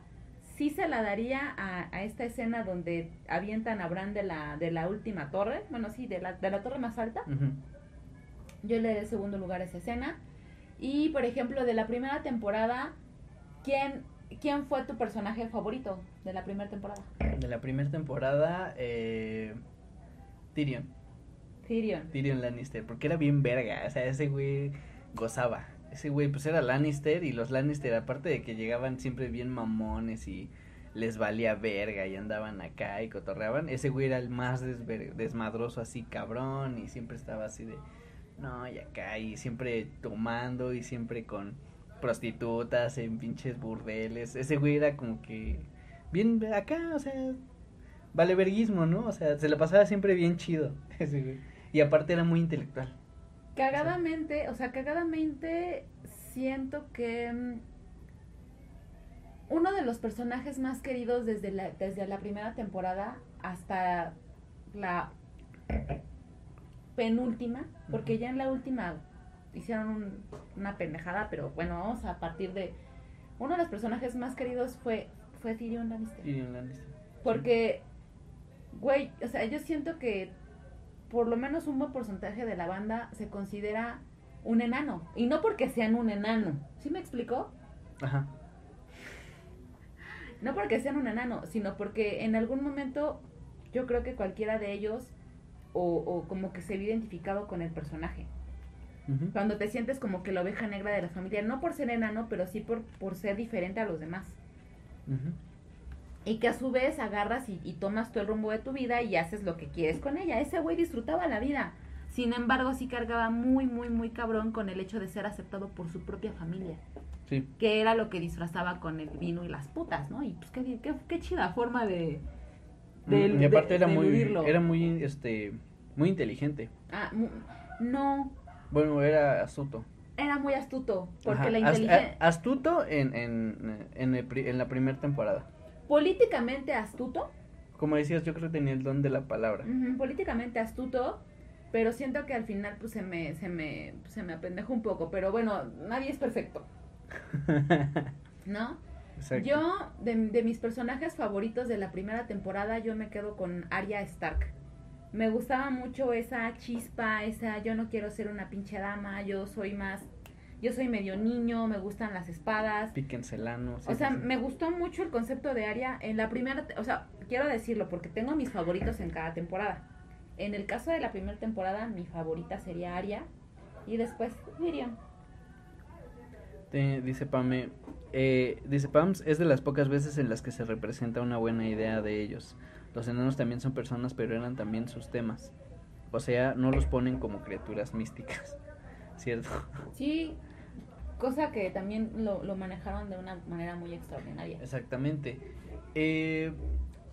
sí se la daría a, a esta escena donde avientan a Bran de la, de la última torre. Bueno, sí, de la, de la torre más alta. Yo le doy el segundo lugar a esa escena. Y, por ejemplo, de la primera temporada, ¿quién, quién fue tu personaje favorito de la primera temporada? De la primera temporada, eh, Tyrion, Tyrion. Tyrion Lannister, porque era bien verga, o sea, ese güey gozaba. Ese güey, pues era Lannister y los Lannister, aparte de que llegaban siempre bien mamones y les valía verga y andaban acá y cotorreaban, ese güey era el más desmadroso así cabrón y siempre estaba así de, no, y acá y siempre tomando y siempre con prostitutas en pinches burdeles. Ese güey era como que bien acá, o sea, vale verguismo, ¿no? O sea, se la pasaba siempre bien chido <laughs> ese güey. Y aparte era muy intelectual. Cagadamente, o sea, cagadamente siento que mm, uno de los personajes más queridos desde la, desde la primera temporada hasta la penúltima, porque ya en la última hicieron un- una pendejada, pero bueno, vamos a partir de... Uno de los personajes más queridos fue, fue Tyrion Lannister. Tyrion Lannister. Porque, güey, o sea, yo siento que por lo menos un buen porcentaje de la banda se considera un enano. Y no porque sean un enano. ¿Sí me explicó? Ajá. No porque sean un enano, sino porque en algún momento yo creo que cualquiera de ellos o, o como que se ve identificado con el personaje. Cuando te sientes como que la oveja negra de la familia, no por ser enano, pero sí por, por ser diferente a los demás. Y que a su vez agarras y, y tomas tú el rumbo de tu vida y haces lo que quieres con ella. Ese güey disfrutaba la vida. Sin embargo, sí cargaba muy, muy, muy cabrón con el hecho de ser aceptado por su propia familia. Sí. Que era lo que disfrazaba con el vino y las putas, ¿no? Y pues qué, qué, qué chida forma de... de- Mm, y aparte de- era de muy, era muy, este, muy inteligente. Ah, no, Bueno, era astuto. era muy astuto. Porque Ajá, la inteligencia... astuto en, en, en, el pri- en la primera temporada. políticamente astuto, Como decías, yo creo que tenía el don de la palabra. políticamente astuto, pero siento que al final pues se me, se me, se me apendejó un poco, pero bueno, nadie es perfecto, <laughs> ¿no? Exacto. Yo, de, de mis personajes favoritos de la primera temporada, yo me quedo con Arya Stark. Me gustaba mucho esa chispa, esa yo no quiero ser una pinche dama, yo soy más, yo soy medio niño, me gustan las espadas. Sí, O sea, sí, me gustó mucho el concepto de Aria en la primera, o sea, quiero decirlo porque tengo mis favoritos en cada temporada. En el caso de la primera temporada, mi favorita sería Aria y después Tyrion. Te- dice Pame, eh, dice Pams, es de las pocas veces en las que se representa una buena idea de ellos. Los enanos también son personas, pero eran también sus temas. O sea, no los ponen como criaturas místicas. <laughs> ¿Cierto? Sí, cosa que también lo, lo manejaron de una manera muy extraordinaria. Exactamente. Eh,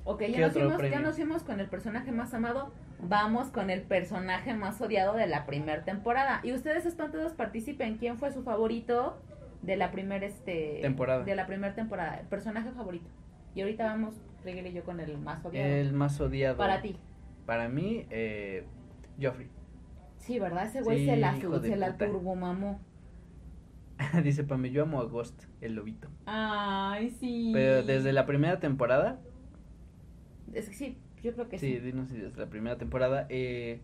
Ok, ¿Qué ya nos, fuimos, ya nos fuimos con el personaje más amado, vamos con el personaje más odiado de la primera temporada. Y ustedes espantados participen, ¿quién fue su favorito de la primera este Temporada. De la primera temporada, el personaje favorito. Y ahorita vamos, Reguel y yo con el más odiado. el más odiado. Para ti. Para mí, eh, Joffrey. Sí, ¿verdad? Ese güey Sí, se la, se la turbomamó. <laughs> dice Pame, yo amo a Ghost, el lobito. Ay, sí. Pero desde la primera temporada, Es que sí, yo creo que sí, sí. dinos si desde la primera temporada, eh,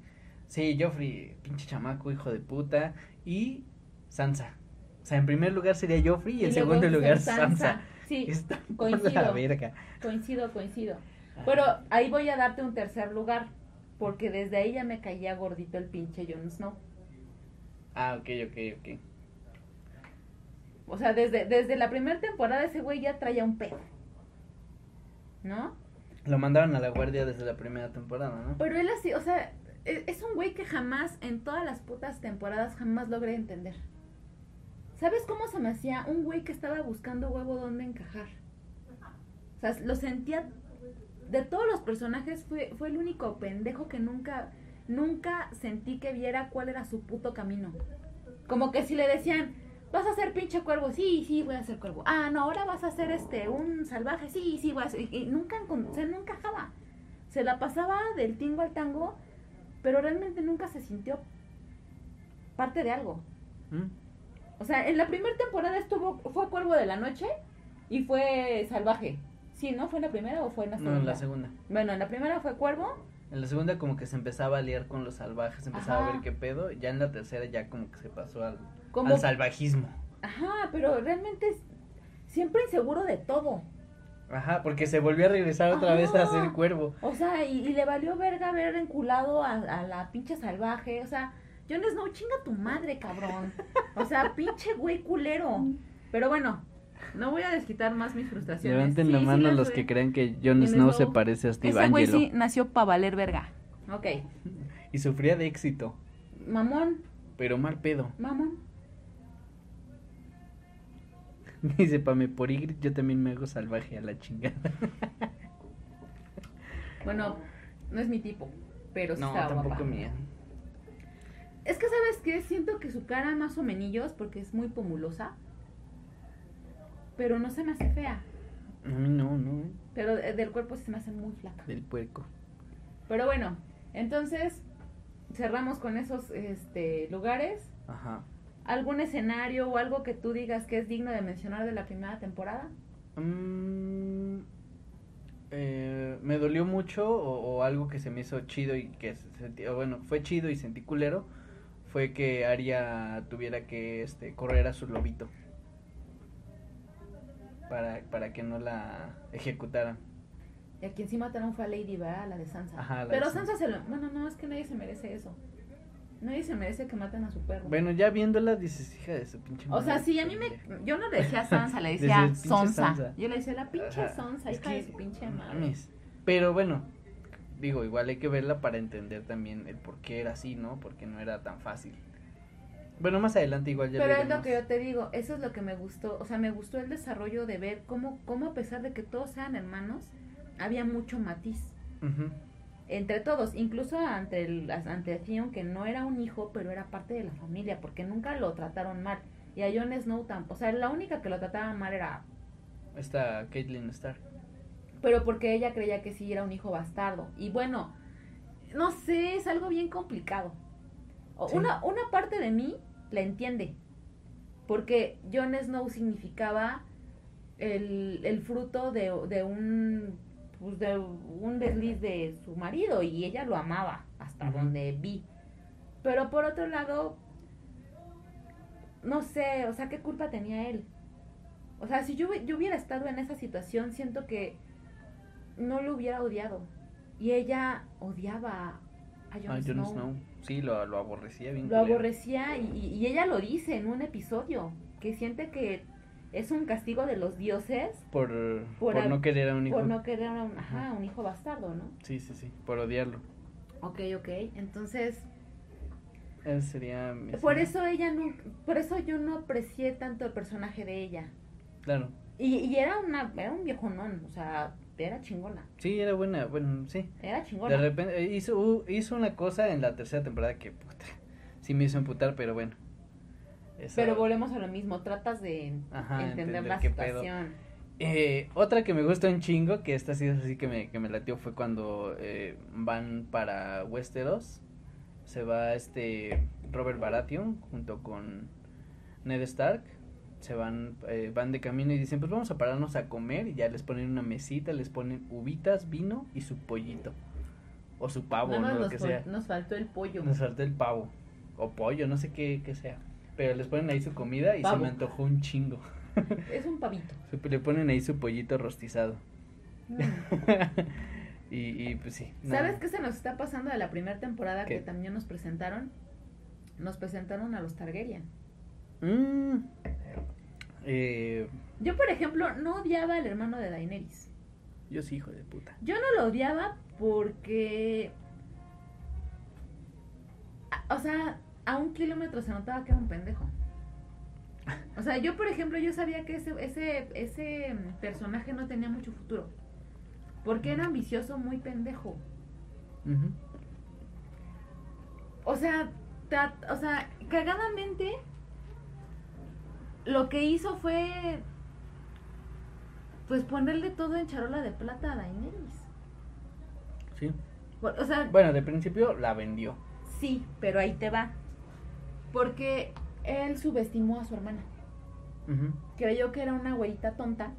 sí, Joffrey, pinche chamaco, hijo de puta, y Sansa. O sea, en primer lugar sería Joffrey y, en segundo lugar Sansa. Sansa. Sí, <laughs> Está coincido. la verga. coincido, coincido. Ajá. Pero ahí voy a darte un tercer lugar, porque desde ahí ya me caía gordito el pinche Jon Snow. Ah, ok, ok, ok. O sea, desde, desde la primera temporada ese güey ya traía un pedo. ¿No? Lo mandaron a la guardia desde la primera temporada, ¿no? Pero él así, o sea, e- es un güey que jamás, en todas las putas temporadas, jamás logré entender. ¿Sabes cómo se me hacía? Un güey que estaba buscando huevo donde encajar. O sea, lo sentía... De todos los personajes fue, fue el único pendejo que nunca, nunca sentí que viera cuál era su puto camino. Como que si le decían, vas a ser pinche cuervo, sí, sí, voy a ser cuervo. Ah, no, ahora vas a ser este, un salvaje, sí, sí, voy a ser... Y, nunca, o. Se la pasaba del tingo al tango, pero realmente nunca se sintió parte de algo. ¿Mm? O sea, en la primera temporada estuvo, fue Cuervo de la Noche y fue Salvaje. Sí, ¿no? ¿Fue en la primera o fue en la No, segunda? en la segunda. Bueno, en la primera fue Cuervo. En la segunda como que se empezaba a liar con los salvajes, empezaba a ver qué pedo. Ya en la tercera ya como que se pasó al, Como, al salvajismo. ajá, pero realmente es siempre inseguro de todo. Ajá, porque se volvió a regresar otra vez a ser cuervo. O sea, y, y le valió verga haber enculado a, a la pinche salvaje. O sea, Jon Snow, chinga tu madre, cabrón. O sea, <laughs> pinche güey culero. Pero bueno, no voy a desquitar más mis frustraciones. Levanten Sí, la mano los que crean que Jon Snow Snow. se parece a Steve Ese güey sí nació para valer verga. Ok. Y sufría de éxito, Mamón, pero mal pedo. mamón. <laughs> Dice Pame, por Ygritte yo también me hago salvaje a la chingada. Bueno, no es mi tipo, pero sí no, estaba tampoco guapa. mía. Es que, ¿sabes qué? Siento que su cara más o menillos, porque es muy pomulosa, pero no se me hace fea. A mí no, no. Pero de- del cuerpo sí se me hace muy flaca. Del puerco. Pero bueno, entonces cerramos con esos este, lugares. Ajá. ¿Algún escenario o algo que tú digas que es digno de mencionar de la primera temporada? Mm, eh, me dolió mucho o, o algo que se me hizo chido y que se sentí- o bueno, fue chido y sentí culero, fue que Arya tuviera que este correr a su lobito. Para, para que no la ejecutaran. Y a quien sí mataron fue a Lady, ¿verdad? La de Sansa. Ajá, la de Pero Sansa. Sansa se lo... Bueno, no, es que nadie se merece eso. Nadie se merece que maten a su perro. Bueno, ya viéndola dices, hija de su pinche o sea, madre, sí, a mí me... pendeja". Yo no le decía Sansa, le <laughs> decía Sonsa. Sansa. Yo le decía la pinche. Sonsa, hija de su pinche madre. mames. Pero bueno, digo, igual hay que verla para entender también el por qué era así, ¿no? Porque no era tan fácil. Bueno, más adelante igual ya Pero es lo que yo te digo, eso es lo que me gustó, o sea, me gustó el desarrollo de ver cómo, cómo a pesar de que todos sean hermanos, había mucho matiz entre todos, incluso ante el, ante Theon, que no era un hijo, pero era parte de la familia, porque nunca lo trataron mal. Y a Jon Snow tampoco, o sea, la única que lo trataba mal era, Está Caitlyn Stark. Pero porque ella creía que sí era un hijo bastardo. Y bueno, no sé, es algo bien complicado. Sí. Una, una parte de mí la entiende, porque Jon Snow significaba el, el fruto de, de un pues de un desliz de su marido y ella lo amaba hasta donde vi. Pero por otro lado, no sé, o sea, ¿qué culpa tenía él? O sea, si yo, yo hubiera estado en esa situación, siento que no lo hubiera odiado. Y ella odiaba a Jon, Ah, Jon Snow. Snow. Sí, lo, lo aborrecía bien. Lo culero. aborrecía y, y- ella lo dice en un episodio, que siente que es un castigo de los dioses Por, Por no querer a un hijo. por no querer a un, ajá, un hijo bastardo, ¿no? Sí, sí, sí. Por odiarlo. Ok, ok. Entonces, Ese sería. mi por escena. eso ella no, por eso yo no aprecié tanto el personaje de ella. Claro. Y, y era una, era un viejonón, o sea, era chingona, Sí, era buena. Bueno, sí. era De chingona. repente eh, hizo, uh, hizo una cosa en la tercera temporada que puta, sí me hizo emputar, pero bueno. Esa- Pero volvemos a lo mismo, tratas de Ajá, entender, entender la situación. Eh, otra que me gustó un chingo, que esta sí es así que me, que me latió, fue cuando eh, van para Westeros. Se va este Robert Baratheon junto con Ned Stark. Se van, eh, van de camino y dicen, pues vamos a pararnos a comer. Y ya les ponen una mesita, les ponen uvitas, vino y su pollito. O su pavo, ¿no? más Lo que sea. nos faltó el pollo. Nos falta el pavo. O pollo, no sé qué, qué sea. Pero les ponen ahí su comida y se me antojó un chingo. Es un pavito. <laughs> Le ponen ahí su pollito rostizado. Mm. <laughs> y, y pues sí. ¿Sabes qué se nos está pasando de la primera temporada ¿Qué? que también nos presentaron? Nos presentaron a los Targaryen. Mm. Eh, Yo, por ejemplo, no odiaba al hermano de Daenerys. yo sí, hijo de puta. Yo no lo odiaba porque... O sea, a un kilómetro se notaba que era un pendejo. O sea, yo, por ejemplo, yo sabía que ese, ese, ese personaje no tenía mucho futuro. Porque era ambicioso, muy pendejo. O sea, o sea, cagadamente lo que hizo fue pues ponerle todo en charola de plata a Daenerys. Sí. O sea, Bueno, de principio la vendió. sí, pero ahí te va. Porque él subestimó a su hermana. Creyó que era una güerita tonta,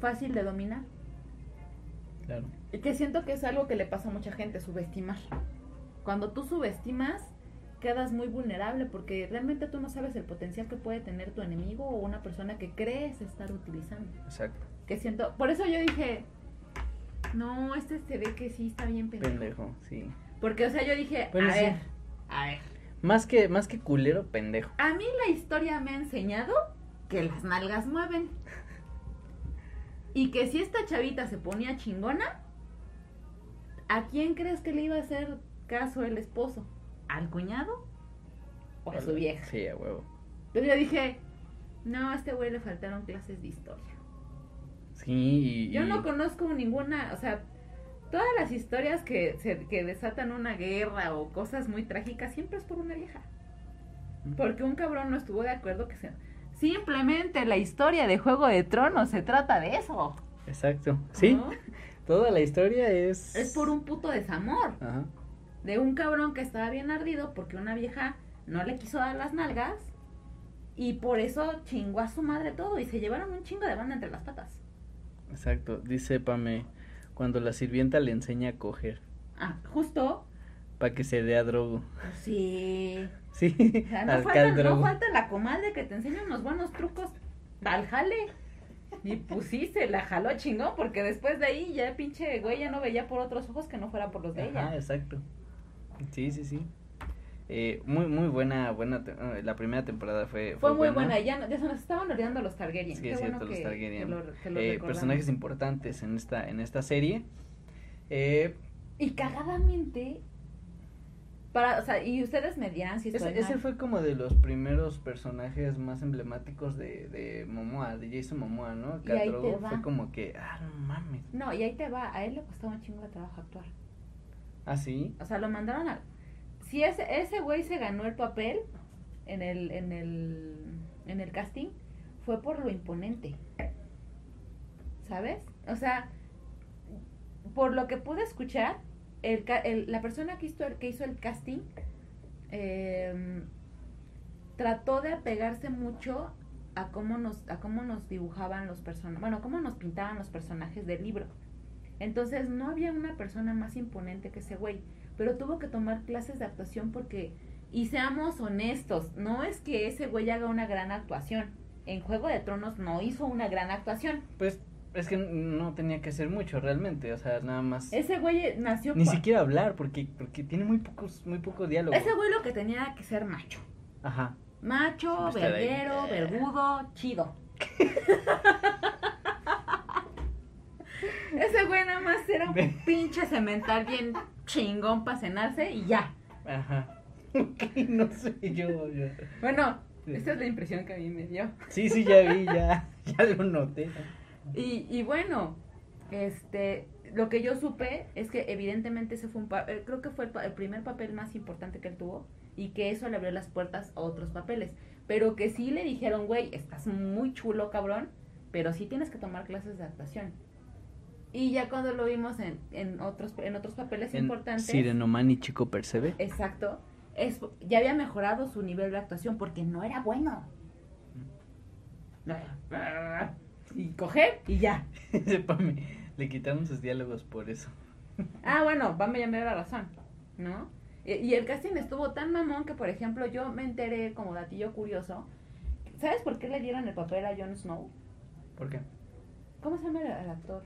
fácil de dominar. Claro. Y que siento que es algo que le pasa a mucha gente, subestimar. Cuando tú subestimas, quedas muy vulnerable porque realmente tú no sabes el potencial que puede tener tu enemigo o una persona que crees estar utilizando. Exacto. Que siento, por eso yo dije, no, este se ve que sí está bien pendejo. Pendejo, sí. Porque, o sea, yo dije, Bueno, a sí. ver, a ver. Más que, más que culero, pendejo. A mí la historia me ha enseñado que las nalgas mueven. Y que si esta chavita se ponía chingona, ¿a quién crees que le iba a hacer caso el esposo? ¿Al cuñado? ¿O a su vieja? Sí, a huevo. Yo dije, no, a este güey le faltaron clases de historia. Sí, y. Yo no conozco ninguna, o sea, todas las historias que, se, que desatan una guerra o cosas muy trágicas siempre es por una vieja. Porque un cabrón no estuvo de acuerdo que se... Simplemente la historia de Juego de Tronos se trata de eso. Exacto. Sí, ¿no? toda la historia es. Es por un puto desamor. Ajá. De un cabrón que estaba bien ardido porque una vieja no le quiso dar las nalgas. Y por eso chingó a su madre todo. Y se llevaron un chingo de banda entre las patas. Exacto, dice Pame, cuando la sirvienta le enseña a coger, Ah, justo. para que se dé a drogo. Pues sí. <laughs> Sí, O sea, no, al falta, no falta la comadre que te enseña unos buenos trucos al jale. Y pues sí, se la jaló chingón, porque después de ahí ya pinche güey ya no veía por otros ojos que no fuera por los de ella. Ajá, exacto. Sí, sí, sí. Eh, muy, muy buena, buena, eh, la primera temporada fue, Fue muy buena, y ya, no- ya se nos estaban olvidando los Targaryen. Sí, Qué es bueno cierto, los que- Targaryen. que lo- que lo Eh, personajes importantes en esta, en esta serie. Eh, Y cagadamente, para, o sea, y ustedes me dirán si estoy ese, ese fue como de los primeros personajes más emblemáticos de, de Momoa, de Jason Momoa, ¿no? Y ahí te va. fue como que, ah, no mames. No, y ahí te va, a él le costaba un chingo de trabajo actuar. Ah, sí. O sea, lo mandaron a... Si ese ese güey se ganó el papel en el, en el, en el casting, fue por lo imponente. ¿Sabes? O sea, por lo que pude escuchar, el, la persona que hizo el, que hizo el casting em, trató de apegarse mucho a cómo nos, a cómo nos dibujaban los personajes, bueno, cómo nos pintaban los personajes del libro. Entonces no había una persona más imponente que ese güey, pero tuvo que tomar clases de actuación porque, y seamos honestos, no es que ese güey haga una gran actuación. En Juego de Tronos no hizo una gran actuación. Pues es que no tenía que hacer mucho realmente, o sea, nada más. Ese güey nació... Ni siquiera hablar, porque, porque tiene muy pocos, muy poco diálogo. Ese güey lo que tenía que ser macho. Ajá. Macho, ahí. verguero, vergudo, chido. <laughs> Ese güey nada más era un pinche cemental bien chingón para cenarse y ya. Ajá. <laughs> No sé, yo, yo. Bueno, Sí. esta es la impresión que a mí me dio. Sí, sí, ya vi, ya, <laughs> ya lo noté. Y, y bueno, este, lo que yo supe es que evidentemente ese fue un, pa- eh, creo que fue el, pa- el primer papel más importante que él tuvo y que eso le abrió las puertas a otros papeles. Pero que sí le dijeron, güey, estás muy chulo, cabrón, pero sí tienes que tomar clases de actuación. Y ya cuando lo vimos en, en otros en otros papeles En importantes, Sirenomani Chico Percebe. exacto, es, ya había mejorado su nivel de actuación porque no era bueno. Y coger y ya. <laughs> Le quitaron sus diálogos por eso. <laughs> Ah, bueno, Bambi ya me la razón, ¿no? Y, y el casting estuvo tan mamón que, por ejemplo, yo me enteré como datillo curioso. ¿Sabes por qué le dieron el papel a Jon Snow? ¿Por qué? ¿Cómo se llama el, el actor?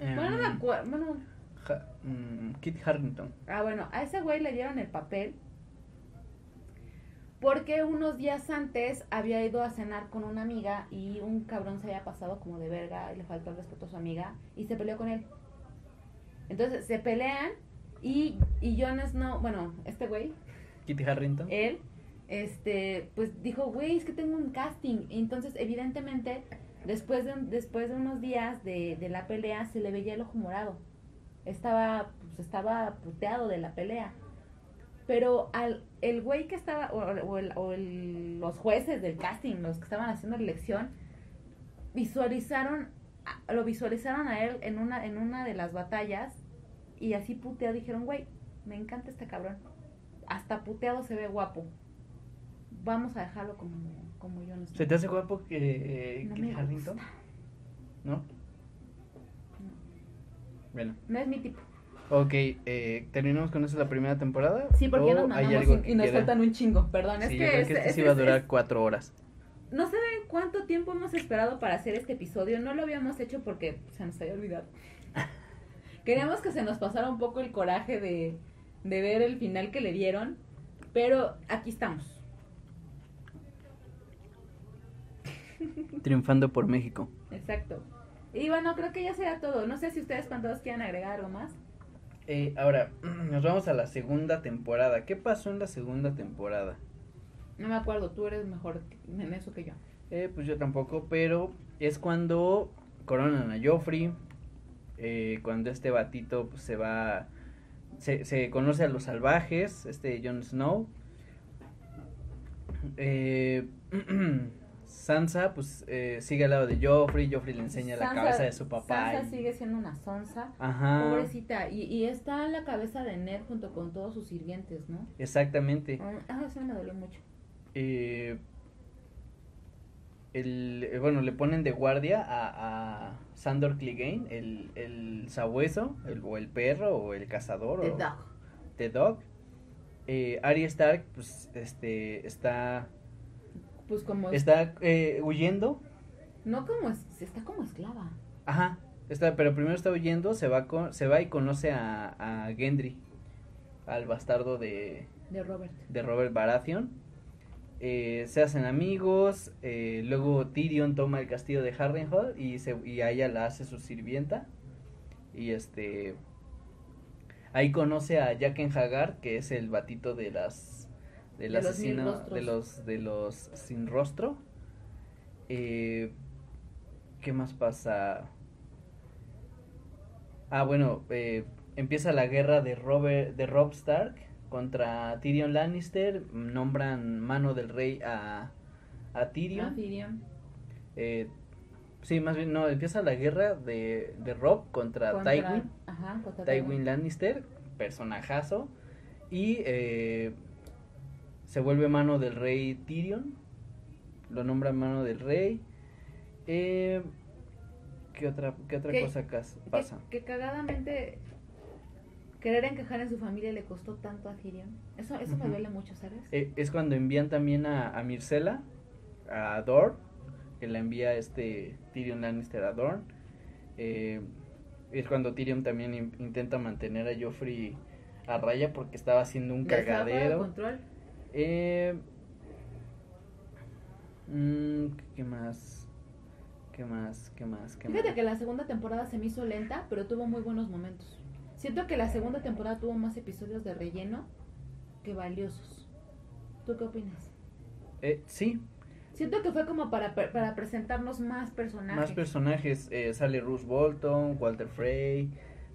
Em, Bueno, no me acuerdo. Bueno, Ja- mm, Kit Harrington. ah, bueno, a ese güey le dieron el papel porque unos días antes había ido a cenar con una amiga y un cabrón se había pasado como de verga y le faltó el respeto a su amiga y se peleó con él. Entonces se pelean y, y Jon Snow, bueno, este güey, Kit Harrington. él, este, pues dijo, güey, es que tengo un casting. Y entonces, evidentemente, después de, después de unos días de, de la pelea, se le veía el ojo morado. Estaba, pues, estaba puteado de la pelea. Pero al, el güey que estaba, o, el- o el- los jueces del casting, los que estaban haciendo la elección, visualizaron, lo visualizaron a él en una, en una de las batallas y así puteado dijeron, güey, me encanta este cabrón. Hasta puteado se ve guapo. Vamos a dejarlo como, como yo no ¿Se te hace guapo que eh, No Kit me Harrington? gusta. ¿No? Bueno, No es mi tipo. ok, eh, terminamos con eso la primera temporada. Sí, porque ya ¿O nos algo y, que nos faltan un chingo, perdón. Sí, es yo que, que este es- sí va a durar es- cuatro horas. no saben cuánto tiempo hemos esperado para hacer este episodio. No lo habíamos hecho porque se nos había olvidado. <laughs> Queríamos que se nos pasara un poco el coraje de, de ver el final que le dieron, pero aquí estamos. Triunfando por México. Exacto. Y bueno, creo que ya será todo. No sé si ustedes cuántos quieren agregar algo más. Eh, ahora, <clears throat> nos vamos a la segunda temporada. ¿Qué pasó en la segunda temporada? No me acuerdo, tú eres mejor en eso que yo. Eh, pues yo tampoco, pero es cuando coronan a Joffrey, eh, cuando este batito pues, se va, se, se conoce a los salvajes, este Jon Snow. Eh, <clears throat> Sansa pues eh, sigue al lado de Joffrey, Joffrey le enseña la cabeza de su papá. Sansa y- sigue siendo una sonsa. Ajá, Pobrecita. Y, y está en la cabeza de Ned junto con todos sus sirvientes, ¿no? exactamente. Ah, eso me dolió mucho. Eh, el, eh, bueno, le ponen de guardia a, a Sandor Clegane, el, el sabueso, el, o el perro, o el cazador, The o Dog. The Dog. Eh, Arya Stark, pues, este, está, Pues como. está eh, huyendo, No como. es- Está como esclava. ajá, está, pero primero está huyendo, se va con, se va y conoce a, a Gendry, al bastardo de, De Robert. de Robert Baratheon. Eh, se hacen amigos, eh, luego Tyrion toma el castillo de Harrenhal y, se, y a ella la hace su sirvienta. Y este ahí conoce a Jaqen Hagar, que es el batito de las del De asesino de los de los sin rostro. Eh, ¿Qué más pasa? Ah, bueno, eh, empieza la guerra de Robert, de Rob Stark contra Tyrion Lannister. Nombran mano del rey a, a Tyrion. Ah, Tyrion. Eh, sí, más bien, no, empieza la guerra de, de Rob contra, Contra- Tywin. Ajá, contra Tywin Lannister, personajazo. Y eh, se vuelve mano del rey Tyrion. Lo nombra mano del rey. Eh, ¿Qué otra, qué otra ¿Qué- cosa Que- pasa? Que, cagadamente querer encajar en su familia le costó tanto a Tyrion. Eso, eso me Ujú. duele mucho, ¿sabes? Eh, es cuando envían también a, a Myrcella, a Dorn, que la envía este Tyrion Lannister a Dorn. Eh, es cuando Tyrion también in- intenta mantener a Joffrey a raya porque estaba haciendo un cagadero. control. Eh, mm, ¿Qué más? ¿Qué más? ¿Qué más? ¿Qué Fíjate más? que la segunda temporada se me hizo lenta, pero tuvo muy buenos momentos. Siento que la segunda temporada tuvo más episodios de relleno que valiosos. ¿Tú qué opinas? Eh, sí, Siento que fue como para, para presentarnos más personajes. más personajes. eh, sale Bruce Bolton, Walter Frey,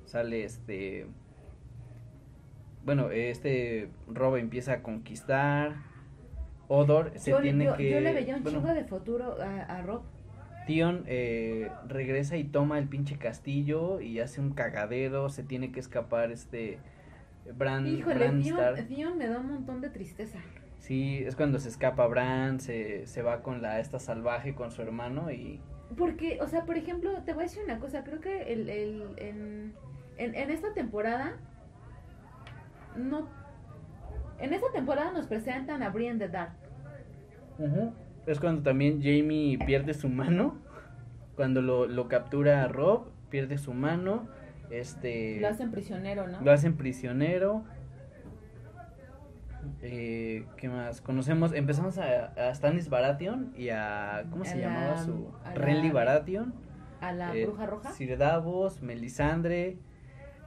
sale este... Bueno, este Rob empieza a conquistar. Odor se yo, tiene yo- que... yo le veía un bueno, chingo de futuro a, a Rob. Tion eh, regresa y toma el pinche castillo y hace un cagadero, se tiene que escapar este Bran, Híjole, Bran Stark. Theon me da un montón de tristeza. Sí, es cuando se escapa Bran, se, se va con la esta salvaje con su hermano y Porque, o sea, por ejemplo, te voy a decir una cosa, creo que el, el, en, en, en esta temporada, no, en esta temporada nos presentan a Brienne the Dark. es cuando también Jamie pierde su mano, cuando lo, lo captura a Rob, pierde su mano, este Lo hacen prisionero, ¿no? lo hacen prisionero. Eh, ¿Qué más? Conocemos, empezamos a, a Stannis Baratheon y a, ¿cómo se la- llamaba su? Renly Baratheon. A la eh, bruja roja. Sir Davos, Melisandre,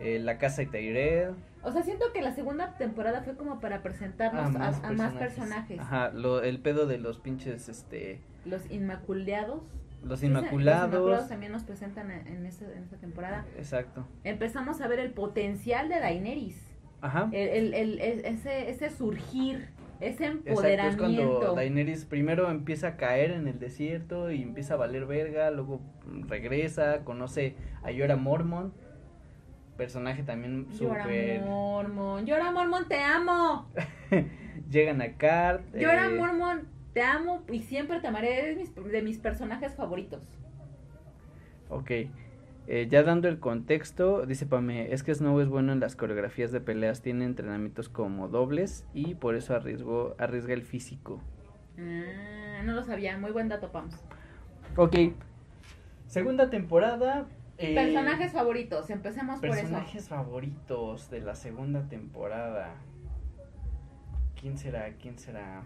eh, la casa de Tyrell. O sea, siento que la segunda temporada fue como para presentarnos a, a más personajes. Ajá, lo, el pedo de los pinches, este, Los Inmaculados. los Sí, Los Inmaculados. Inmaculados también nos presentan en, esa, en esa temporada. Exacto. Empezamos a ver el potencial de Daenerys. Ajá. El, el, el- ese, ese surgir, ese Exacto, es empoderamiento. cuando Daenerys primero empieza a caer en el desierto y empieza a valer verga, luego regresa, conoce a Yora Mormont, personaje también Llora súper... Mormon, llora Mormon, te amo. <laughs> Llegan a Cart. Llora eh, Mormon, te amo y siempre te amaré. Eres mis- de mis personajes favoritos. Ok. Eh, ya dando el contexto, dice Pame, es que Snow es bueno en las coreografías de peleas, tiene entrenamientos como dobles y por eso arriesgó, arriesga el físico. Ah, no lo sabía, muy buen dato, Pams. Ok. Segunda temporada. Eh, Personajes favoritos, empecemos por eso. Personajes favoritos de la segunda temporada. ¿Quién será? ¿Quién será?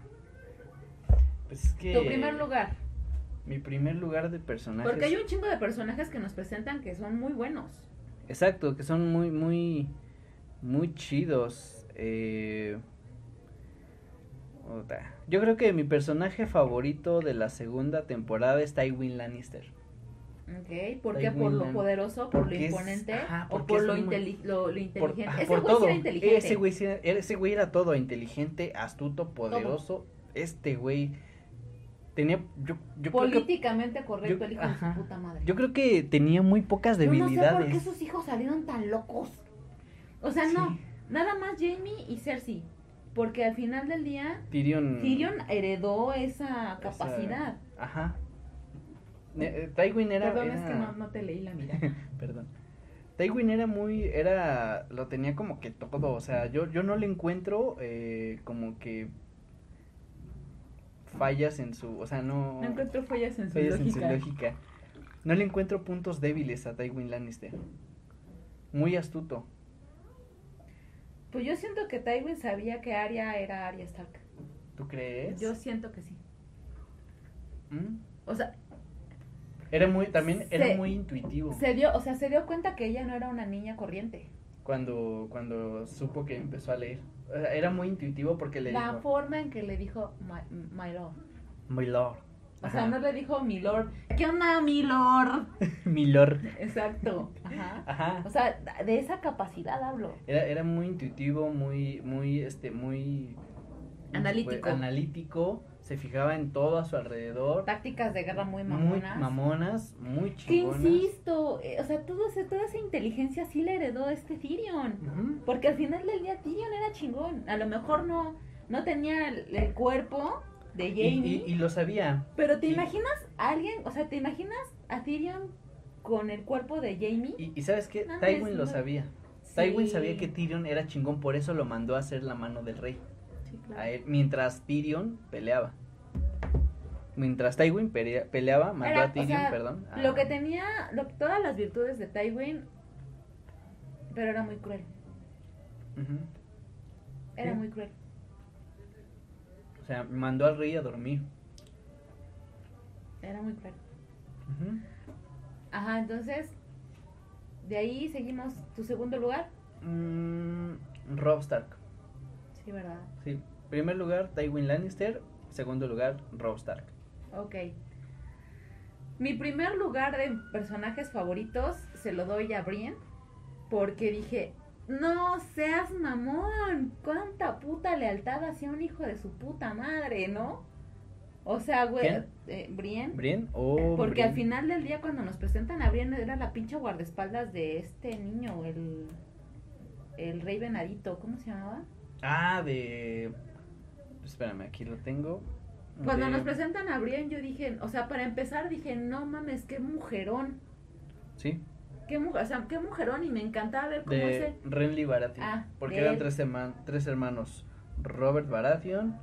Pues es que. Tu primer lugar. Mi primer lugar de personajes. Porque hay un chingo de personajes que nos presentan que son muy buenos. Exacto, que son muy, muy, muy chidos. Eh... Yo creo que mi personaje favorito de la segunda temporada es Tywin Lannister. Ok, ¿por qué? ¿Por lo poderoso, por lo es- imponente ajá, o por lo, muy- inteli- lo, lo Por, inteligente? ajá, Ese por güey todo. era inteligente. Ese güey, ese güey era todo, inteligente, astuto, poderoso. Este güey tenía, yo, yo creo que, Políticamente correcto yo- el hijo de su puta madre. yo creo que tenía muy pocas Yo no sé debilidades. por qué sus hijos salieron tan locos. O sea, no, nada más Jamie y Cersei. Porque al final del día, Tyrion. Tyrion heredó esa esa- capacidad. Ajá. Eh, Tywin era. Perdón, es que no, no te leí la mirada. <laughs> Perdón. Tywin era muy, era, lo tenía como que todo, o sea, yo, yo no le encuentro eh, como que fallas en su, o sea, no, No encuentro fallas en su fallas en su lógica. lógica. No le encuentro puntos débiles a Tywin Lannister. Muy astuto. Pues yo siento que Tywin sabía que Arya era Arya Stark. ¿Tú crees? Yo siento que sí. ¿Mm? O sea, Era muy, también era Se- muy intuitivo. se dio, o sea, se dio cuenta que ella no era una niña corriente. Cuando, cuando supo que empezó a leer. Sea, era muy intuitivo porque le La dijo, forma en que le dijo my, my lord. My lord. O sea, Ajá. no le dijo mi lord. ¿Qué onda, mi lord? <laughs> Mi lord. Exacto. <laughs> Ajá. Ajá. O sea, de esa capacidad hablo. Era, era muy intuitivo, muy, muy, este, muy... Analítico. pues, analítico, se fijaba en todo a su alrededor. Tácticas de guerra muy Muy mamonas. mamonas, muy Que chingonas. insisto, eh, o sea, todo ese- toda esa inteligencia sí le heredó este Tyrion. Porque al final del día Tyrion era chingón. A lo mejor no, no tenía el, el cuerpo de Jamie. y, y lo sabía. pero te y- imaginas a alguien, o sea, te imaginas a Tyrion con el cuerpo de Jamie. Y, ¿sabes qué? No, Tywin lo sabía. Sí. Tywin sabía que Tyrion era chingón, por eso lo mandó a hacer la mano del rey. Sí, claro. A él, mientras Tyrion peleaba. Mientras Tywin pelea- peleaba, mandó Era, a Tyrion, o sea, perdón. Lo que tenía, lo- todas las virtudes de Tywin, pero era muy cruel. Era Sí. muy cruel. O sea, mandó al rey a dormir. Era muy cruel. Ajá, entonces, de ahí seguimos tu segundo lugar. Mm, Robb Stark. Sí, ¿verdad? Sí. Primer lugar, Tywin Lannister. Segundo lugar, Robb Stark. Ok. Mi primer lugar de personajes favoritos se lo doy a Brienne. Porque dije, no seas mamón. Cuánta puta lealtad hacia un hijo de su puta madre, ¿no? O sea, güey, eh, Brienne. Brienne o Porque al final del día cuando nos presentan a Brienne era la pinche guardaespaldas de este niño, el, el rey venadito, ¿cómo se llamaba? Ah, de. Espérame, aquí lo tengo. Cuando De- nos presentan a Brienne yo dije, o sea, para empezar dije, no mames, qué mujerón, Sí, qué, o sea, qué mujerón y me encantaba ver cómo de ese... Renly Baratheon. Ah, porque eran él. tres, herman- tres hermanos: Robert Baratheon,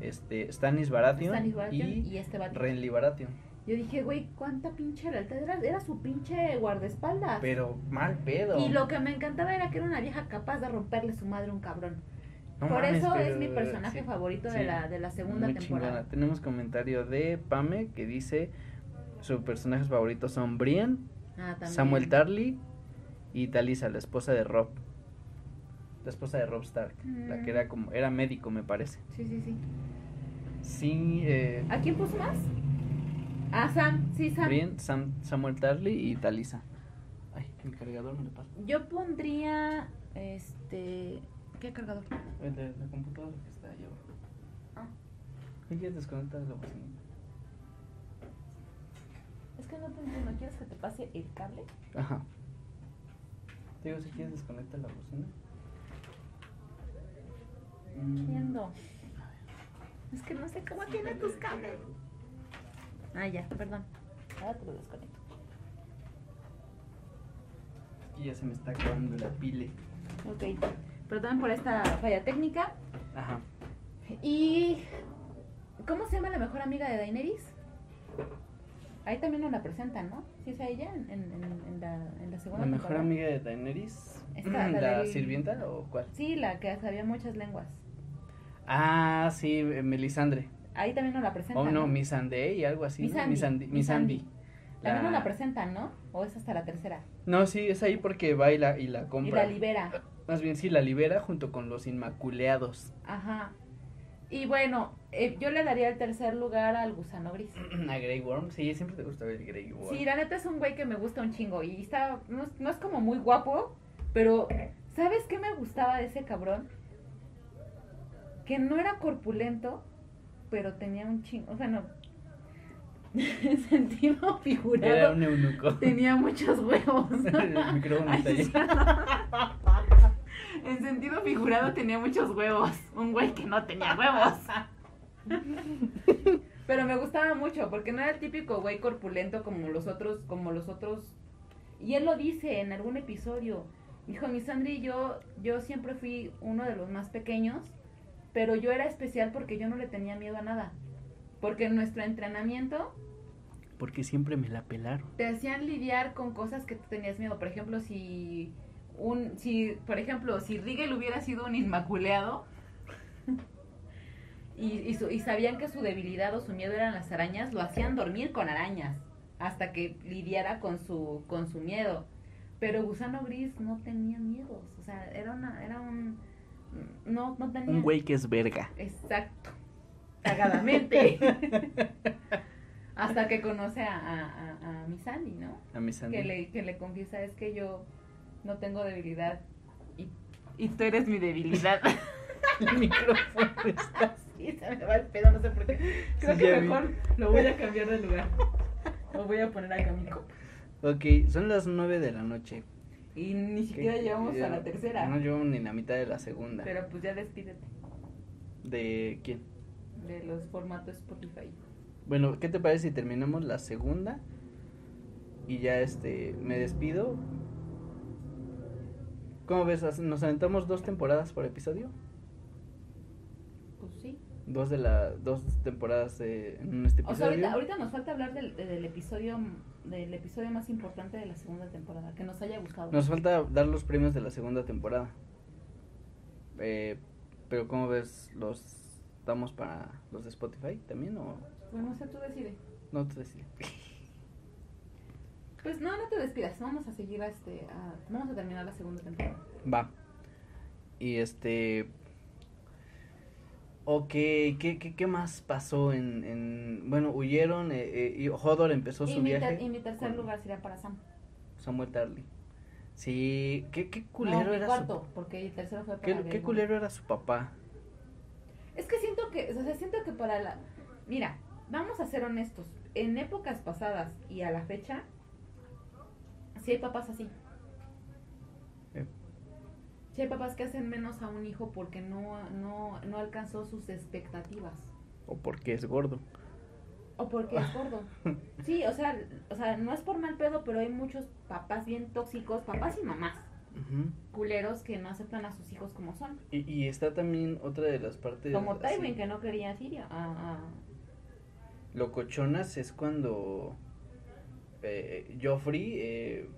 este, Stannis Baratheon, Stannis Baratheon y, y, este vato. Renly Baratheon. Yo dije, güey, cuánta pinche lealtad, era, era su pinche guardaespaldas. Pero mal pedo. Y lo que me encantaba era que era una vieja capaz de romperle su madre a un cabrón. No Por mames, eso es mi personaje sí, favorito sí. de, la, de la segunda Muy temporada. chingona. Tenemos comentario de Pame que dice: sus personajes favoritos son Brienne, Ah. Samuel Tarly y Talisa, la esposa de Rob. La esposa de Rob Stark, la Mm. que era como era médico, me parece. Sí, sí, sí. Sí, eh, ¿A quién puso más? Ah, Sam, sí, Sam. Brienne, Sam- Samuel Tarly y Talisa. Ay, mi cargador no le pasa. Yo pondría, este, ¿qué cargador? El de la computadora que está allá abajo. Ah. ¿Me quieres desconectar la bocina? Es que no te entiendo, ¿quieres que te pase el cable? Ajá. Digo, si quieres desconectar la bocina. Mm, Entiendo. Es que no sé cómo tiene tus cables. Ah, ya, perdón. Ahora te lo desconecto. Y ya se me está acabando la pile. Ok, perdón por esta falla técnica. Ajá. ¿Y cómo se llama la mejor amiga de Daenerys? Ahí también nos la presentan, ¿no? ¿Sí es a ella en, en, en- en la, en la segunda ¿La mejor temporada? amiga de Daenerys? Esta, la ¿La sirvienta o cuál? Sí, la que sabía muchas lenguas. Ah, sí, eh, Melisandre. Ahí también nos la presentan. Oh, no, Missandei y algo así. ¿no? Missandei. Missandei. Missandei. También nos la presentan, ¿no? ¿O es hasta la tercera? No, sí, es ahí porque va y la, y la Y compra. la libera. Más bien, sí, la libera junto con los inmaculeados. Ajá. Y bueno, eh, yo le daría el tercer lugar al gusano gris. <clears throat> A Grey Worm, sí, siempre te gusta ver el Grey Worm. Sí, la neta es un güey que me gusta un chingo. Y está, no, es- no es como muy guapo, pero ¿sabes qué me gustaba de ese cabrón? Que no era corpulento, pero tenía un chingo. O sea, no. <laughs> En sentido figurado. Era un eunuco. Tenía muchos huevos. <laughs> el micrófono <laughs> está ahí. En sentido figurado tenía muchos huevos. Un güey que no tenía huevos. Pero me gustaba mucho porque no era el típico güey corpulento como los otros, como los otros. Y él lo dice en algún episodio. Dijo, mi Sandri, yo, yo siempre fui uno de los más pequeños, pero yo era especial porque yo no le tenía miedo a nada. Porque en nuestro entrenamiento Porque siempre me la pelaron. te hacían lidiar con cosas que tú tenías miedo. Por ejemplo, si un, si, por ejemplo, si Rigel hubiera sido un inmaculeado y, y, su- y sabían que su debilidad o su miedo eran las arañas, lo hacían dormir con arañas hasta que lidiara con su, con su miedo. Pero Gusano Gris no tenía miedos, o sea, era una, era un, no, no tenía. Un güey que es verga. Exacto. Cagadamente. <laughs> Hasta que conoce a, a, a, a mi Sandy, ¿no? A mi Sandy. Que le, que le confiesa es que yo no tengo debilidad y, y tú eres mi debilidad. <laughs> El micrófono está. sí, se me va el pedo, no sé por qué. Creo Sí, que vi. mejor lo voy a cambiar de lugar. Lo voy a poner acá mi copa. Ok, son las nueve de la noche. Y ni siquiera ¿Qué? llegamos a la tercera. No llevamos ni la mitad de la segunda. Pero pues ya despídete ¿De quién? de los formatos Spotify. Bueno, ¿qué te parece si terminamos la segunda? Y ya este, me despido. ¿Cómo ves? ¿Nos aventamos dos temporadas por episodio? Pues sí. Dos de la, dos temporadas de, en este O episodio. sea, ahorita, ahorita nos falta hablar del, del episodio del episodio más importante de la segunda temporada, que nos haya gustado. Nos falta dar los premios de la segunda temporada. Eh, pero ¿cómo ves? ¿Los damos para los de Spotify también o Pues no sé, tú decides. no te decía? <laughs> Pues no, no te despidas, vamos a seguir a este, a- vamos a terminar la segunda temporada. Va. Y este. Ok, ¿qué, qué, qué más pasó en, en. Bueno, huyeron eh, eh, y Hodor empezó su mi, viaje. ter- y mi tercer con lugar sería para Sam. Samuel Tarly. Sí, ¿qué, qué culero no, mi era cuarto, porque el tercero fue su. para ¿Qué, qué culero era su papá? Es que siento que, o sea, siento que para la... Mira, vamos a ser honestos. En épocas pasadas y a la fecha, sí hay papás así. Eh, Sí hay papás que hacen menos a un hijo porque no, no, no alcanzó sus expectativas. O porque es gordo. O porque es <laughs> gordo. Sí, o sea, o sea, no es por mal pedo, pero hay muchos papás bien tóxicos, papás y mamás, culeros que no aceptan a sus hijos como son. y, y está también otra de las partes. Como Tywin, que no quería Siria. a- a- Locochonas es cuando eh, Joffrey eh,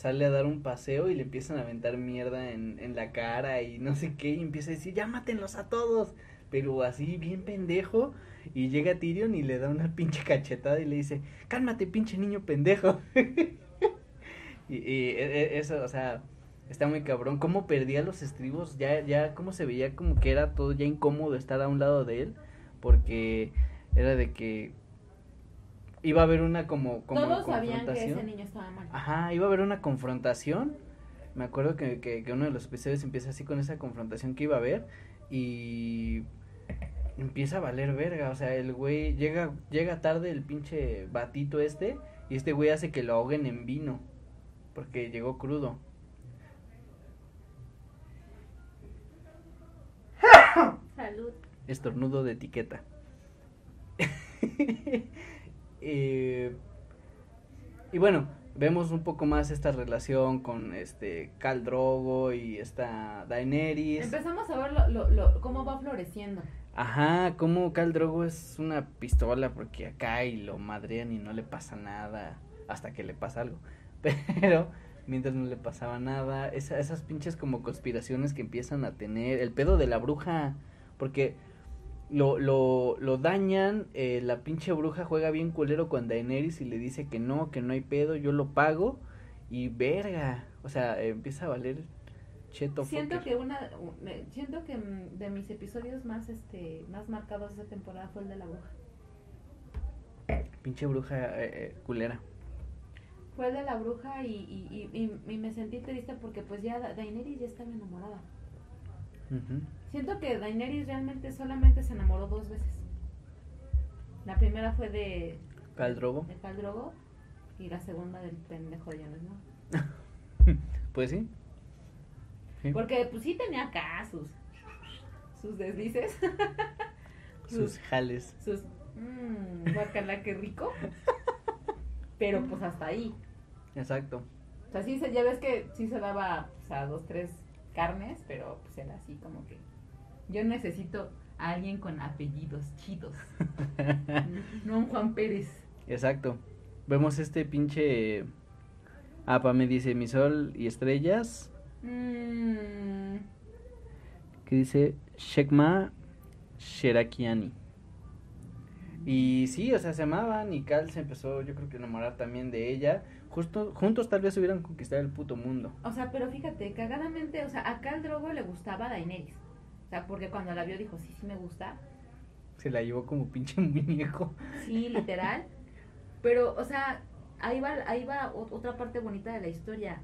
sale a dar un paseo y le empiezan a aventar mierda en, en la cara y no sé qué, y empieza a decir, ya mátenlos a todos, pero así bien pendejo, y llega Tyrion y le da una pinche cachetada y le dice, cálmate pinche niño pendejo. <laughs> y, y e- e- eso, o sea, está muy cabrón, cómo perdía los estribos, ya, ya, cómo se veía como que era todo ya incómodo estar a un lado de él, porque era de que iba a haber una como, como Todos sabían que confrontación. ese niño estaba mal. Ajá, iba a haber una confrontación. Me acuerdo que, que, que uno de los episodios empieza así con esa confrontación que iba a haber y empieza a valer verga, o sea, el güey llega llega tarde el pinche batito este y este güey hace que lo ahoguen en vino porque llegó crudo. Salud. Estornudo de etiqueta. <laughs> Y bueno, vemos un poco más esta relación con este Cal Drogo y esta Daenerys. Empezamos a ver lo, lo, lo- cómo va floreciendo. Ajá, como Cal Drogo es una pistola porque acá y lo madrean y no le pasa nada hasta que le pasa algo. <laughs> Pero mientras no le pasaba nada, esa- esas pinches como conspiraciones que empiezan a tener, el pedo de la bruja, porque lo, lo, lo dañan, eh, la pinche bruja juega bien culero con Daenerys y le dice que no, que no hay pedo, yo lo pago y verga, o sea, empieza a valer cheto. Siento que una me- siento que de mis episodios más este más marcados de esa temporada fue el de la bruja. Pinche bruja eh, eh, culera. Fue el de la bruja y, y, y, y- y me sentí triste porque pues ya Da- Daenerys ya estaba enamorada. Ujú. Siento que Daenerys realmente solamente se enamoró dos veces. La primera fue de Khal Drogo. de Khal Drogo y la segunda del pendejo de Jon Snow. <laughs> Pues sí. Sí. Porque pues sí tenía acá sus sus deslices. <laughs> sus jales. Sus, mmm, guacala, qué rico. Pero pues hasta ahí. Exacto. O sea, sí, se- ya ves que sí se daba, o sea, dos, tres carnes, pero pues era así como que yo necesito a alguien con apellidos chidos. <laughs> no un Juan Pérez. Exacto. Vemos este pinche... Apa me dice mi sol y estrellas. Mm, Que dice Shekma Sherakiani. Y sí, o sea, se amaban y Cal se empezó, yo creo que a enamorar también de ella. Justo, juntos tal vez hubieran conquistado el puto mundo. o sea, pero fíjate, cagadamente, o sea, acá al Drogo le gustaba a Daenerys. O sea, porque cuando la vio dijo, sí, sí me gusta. Se la llevó como pinche <laughs> muñeco. Sí, literal. Pero, o sea, ahí va, ahí va ot- otra parte bonita de la historia.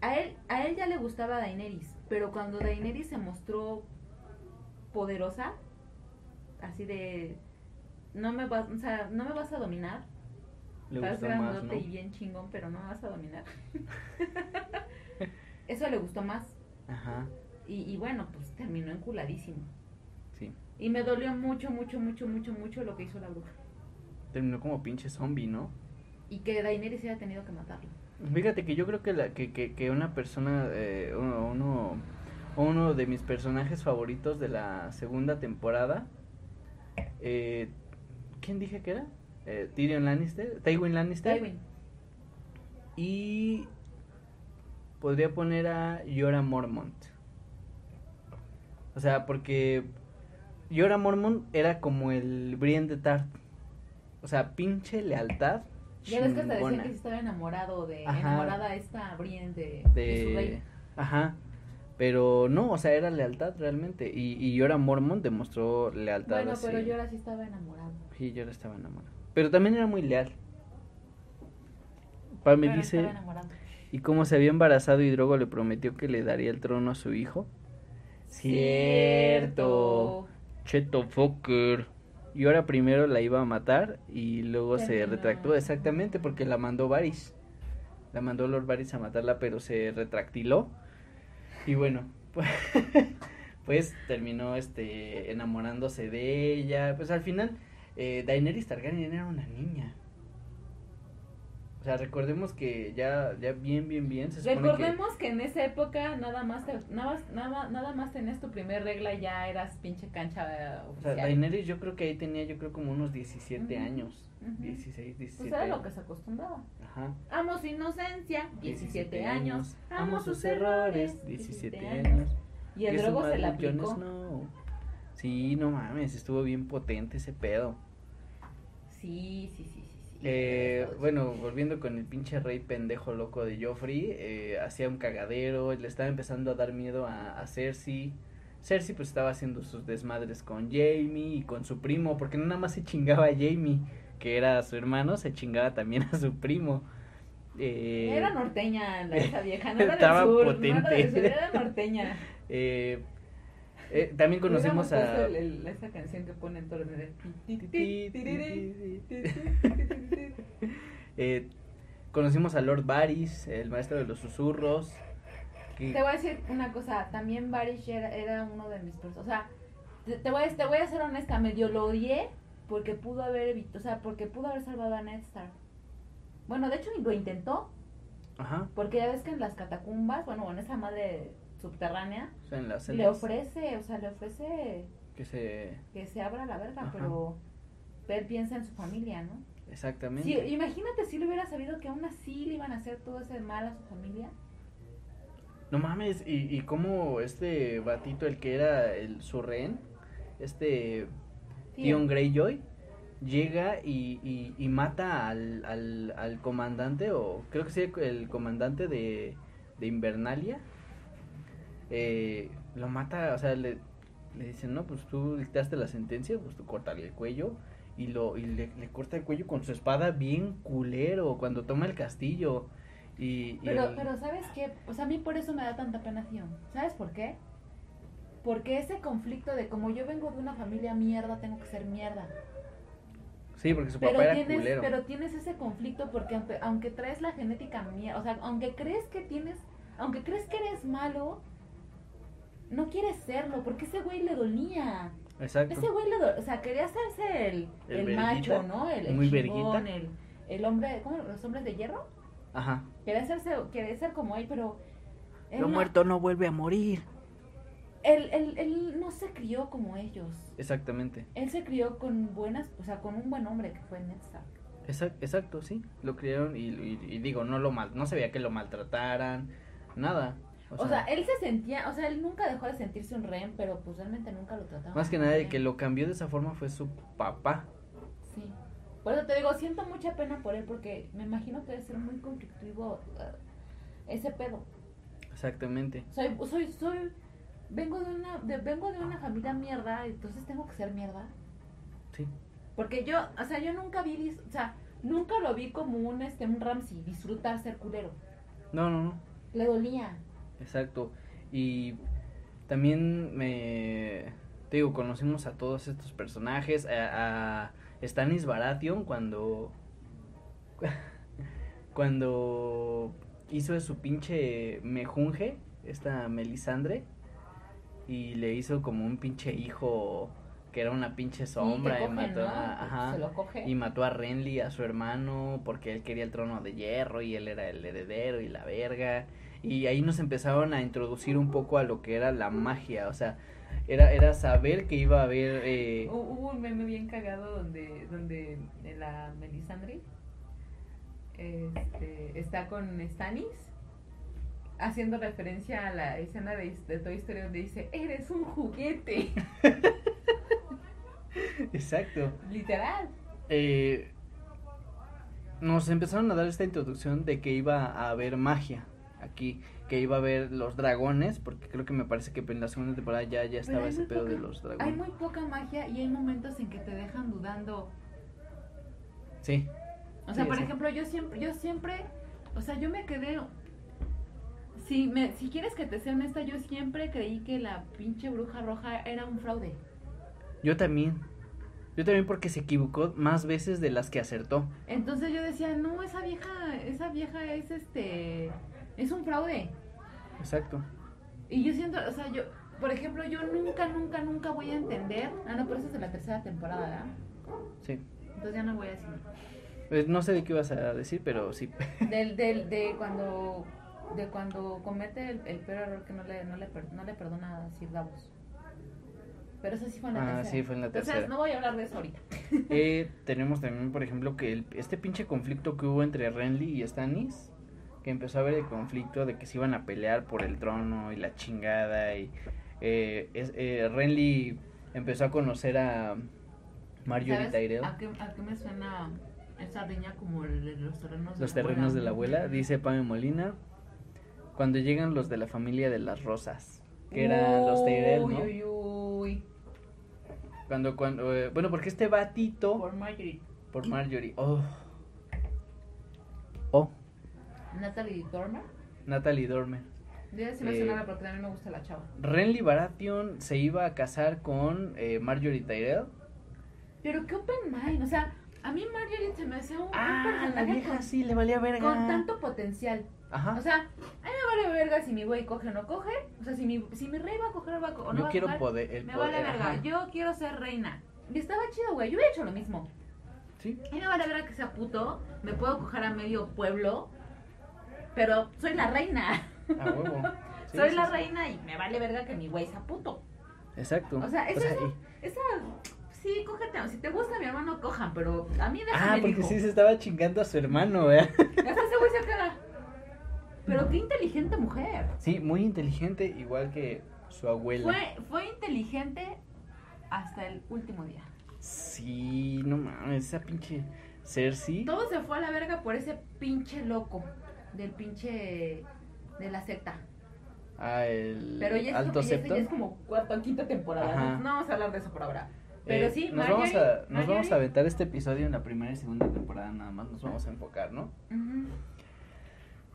A él, a él ya le gustaba Daenerys, pero cuando Daenerys se mostró poderosa, así de no me vas, o sea, no me vas a dominar. Le Estás grandote ¿no? y bien chingón, pero no me vas a dominar. <laughs> Eso le gustó más. Ajá, Y, y bueno, pues terminó enculadísimo. sí. Y me dolió mucho, mucho, mucho, mucho, mucho lo que hizo la bruja. Terminó como pinche zombie, ¿no? Y que Daenerys haya tenido que matarlo. Fíjate que yo creo que, la, que, que, que una persona, eh, uno, uno, uno de mis personajes favoritos de la segunda temporada, eh, ¿quién dije que era? Eh, Tyrion Lannister, Tywin Lannister. Tywin. Y podría poner a Yora Mormont. O sea, porque Yora Mormont era como el Brienne de Tart. O sea, pinche lealtad. Ya ves que hasta decía que estaba enamorado de Ajá. enamorada esta Brienne de, de su rey. ajá pero no o sea era lealtad realmente y y Yora Mormont demostró lealtad Bueno, así. pero yo ahora sí estaba enamorado. sí Yora estaba enamorado pero también era muy leal Pal me dice y como se había embarazado y Drogo le prometió que le daría el trono a su hijo cierto. Cheto fucker. Y ahora primero la iba a matar y luego se retractó exactamente porque la mandó Varys. La mandó Lord Varys a matarla pero se retractiló. Y bueno <laughs> pues, pues terminó este enamorándose de ella. Pues al final eh, Daenerys Targaryen era una niña sea recordemos que ya ya bien bien bien se supone que Recordemos que... en esa época nada más, te- nada, nada, nada más tenías tu primer regla y ya eras pinche cancha eh, o sea, oficial. Daenerys yo creo que ahí tenía yo creo como unos 17 Ujú, años ujú. 16 17 Pues era lo que se acostumbraba. Ajá. Amo su inocencia, 17 17 años. Amo sus errores, 17 años. Y el drogo se la aplicó. Snow. Sí, no mames, estuvo bien potente ese pedo. Sí, sí. sí. Eh, bueno, volviendo con el pinche rey pendejo loco de Joffrey, eh, hacía un cagadero, le estaba empezando a dar miedo a, a Cersei. Cersei pues estaba haciendo sus desmadres con Jamie y con su primo, porque no nada más se chingaba a Jamie, que era su hermano, se chingaba también a su primo. Eh, Era norteña la esa vieja, no era Estaba del sur, no potente. era del sur, era norteña. <laughs> eh, eh, también conocemos Hubiéramos a... el- el- esa canción que pone en el de... Eh, conocimos a Lord Varys, el maestro de los susurros. que- Te voy a decir una cosa, también Barish era, era uno de mis o sea, te, te voy a, te voy a ser honesta, medio lo odié porque pudo haber evitado, o sea, porque pudo haber salvado a Ned Stark. Bueno, de hecho lo intentó, Ajá, porque ya ves que en las catacumbas, bueno, en esa madre subterránea, o sea, en las le ofrece, o sea, le ofrece que se... que se abra la verga, Ajá. pero él piensa en su familia, ¿no? Exactamente. Imagínate si le hubiera sabido que aún así le iban a hacer todo ese mal a su familia. No mames, y, y cómo este batito, el que era el su rehén, este Sí, Theon Greyjoy, llega y, y, y mata al, al, al comandante, o creo que sí, el comandante de, de Invernalia. Eh, lo mata, o sea, le, le dicen, no, pues tú dictaste la sentencia, pues tú córtale el cuello. Y, lo, y le, le corta el cuello con su espada bien culero cuando toma el castillo. Y, y Pero, el- pero ¿sabes qué? Pues a mí por eso me da tanta pena. ¿Sabes por qué? Porque ese conflicto de como yo vengo de una familia mierda, tengo que ser mierda. Sí, porque su Pero papá era tienes, culero. pero tienes ese conflicto porque aunque, aunque traes la genética mierda, o sea, aunque crees que tienes, aunque crees que eres malo, no quieres serlo, porque ese güey le dolía. Exacto. Ese güey, le do- o sea, quería hacerse el, El el, macho. ¿no? El, el Muy chingón, el, el hombre, ¿cómo? ¿Los hombres de hierro? Ajá. Quería hacerse, quería ser como él, pero... él Lo no- muerto no vuelve a morir. Él, él, él no se crió como ellos. Exactamente. Él se crió con buenas, o sea, con un buen hombre que fue Ned Stark. Exact- exacto, sí. Lo criaron y, y- y digo, no lo mal, no se veía que lo maltrataran, nada. O sea, él se sentía, o sea, él nunca dejó de sentirse un rehén, pero pues realmente nunca lo trataba. más que nada el que lo cambió de esa forma fue su papá. Sí. Por eso te digo, siento mucha pena por él porque me imagino que debe ser muy conflictivo eh, ese pedo. Exactamente. Soy, soy, soy, vengo de una, de- vengo de una familia mierda, entonces tengo que ser mierda. Sí. Porque yo, o sea, yo nunca vi, o sea, nunca lo vi como un, este, un Ramsey, disfrutar ser culero. No, no, no. Le dolía. Exacto. Y también me te digo, conocimos a todos estos personajes, a, a Stanis Baratheon cuando <laughs> cuando hizo su pinche mejunje, esta Melisandre y le hizo como un pinche hijo que era una pinche sombra y, mató ¿no? a, Que ajá, Se lo coge. y mató a Renly, a su hermano, porque él quería el trono de hierro y él era el heredero y la verga. Y ahí nos empezaron a introducir un poco a lo que era la magia, o sea, era, era saber que iba a haber... Eh, Hu- Hubo un meme bien cagado donde, donde la Melisandre este, está con Stannis haciendo referencia a la escena de, de Toy Story donde dice, eres un juguete. <laughs> exacto. Literal. Eh, nos empezaron a dar esta introducción de que iba a haber magia aquí, que iba a haber los dragones, porque creo que me parece que en la segunda temporada ya, ya estaba hay ese pedo de los Hay dragones. muy poca magia y hay momentos en que te dejan dudando. Sí, O sea, Sí, por sí. ejemplo, yo siempre, yo siempre, o sea, yo me quedé. Si, me, si quieres que te sea honesta, yo siempre creí que la pinche bruja roja era un fraude. yo también. Yo también porque se equivocó más veces de las que acertó. Entonces yo decía, no, esa vieja, esa vieja es este, es un fraude. Exacto. Y yo siento, o sea, yo, por ejemplo, yo nunca, nunca, nunca voy a entender. Ah, no, pero eso es de la tercera temporada, ¿verdad? Sí. Entonces ya no voy a decir. Pues, no sé de qué ibas a decir, pero sí. <laughs> Del, del, de cuando, de cuando comete el, el peor error que no le, no le, no le perdona a Sir Davos. Pero eso sí fue en la Ah, tercera. sí, fue en la tercera. Entonces no voy a hablar de eso ahorita. Eh, tenemos también, por ejemplo, que el- este pinche conflicto que hubo entre Renly y Stannis, que empezó a haber el conflicto de que se iban a pelear por el trono y la chingada y eh, es, eh, Renly empezó a conocer a Marjorie ¿Sabes Tyrell, ¿A qué, ¿A qué me suena esa riña como de los terrenos de los la terrenos de la abuela? dice Pame Molina, cuando llegan los de la familia de las rosas, que eran los Tyrell, ¿no? Uy, uy, uy. Cuando, cuando, eh, bueno, porque este batito Por Marjorie. por Marjorie, oh, Natalie Dormer. Natalie Dormer. Debe ser Eh, porque también me gusta la chava. Renly Baratheon se iba a casar con eh, Marjorie Tyrell. Pero qué open mind. O sea, a mí Marjorie se me hacía un, un Ah, la personaje vieja con, sí, le valía verga. con tanto potencial. Ajá. O sea, a mí me vale verga si mi güey coge o no coge. O sea, si mi, si mi rey va a coger va a co- o no Yo va a quiero coger, poder, el Me poder. vale verga. ajá. Yo quiero ser reina. Y estaba chido, güey. Yo hubiera hecho lo mismo. Sí, A mí me vale verga que sea puto. Me puedo coger a medio pueblo. Pero soy la reina. a huevo. <laughs> Sí, soy sí, la sí. reina y me vale verga que mi güey sea puto. Exacto. O sea, eso es y- Esa. Sí, cógete. Si te gusta mi hermano, cojan. Pero a mí déjame. Ah, porque dijo. sí se estaba chingando a su hermano, ¿eh? <laughs> Hasta ese güey se queda. Pero qué inteligente mujer. Sí, muy inteligente, igual que su abuela. Fue, fue inteligente hasta el último día. Sí, no mames, esa pinche Cersei. Todo se fue a la verga por ese pinche loco del pinche de la secta. Ah, el Pero ya es, Alto ya es- Septon. ya es como cuarta o quinta temporada. Ajá. No, vamos a hablar de eso por ahora. Pero Eh, sí, nos vamos, Marjorie- a, nos vamos a aventar este episodio en la primera y segunda temporada nada más, nos vamos a enfocar, ¿no? Ujú.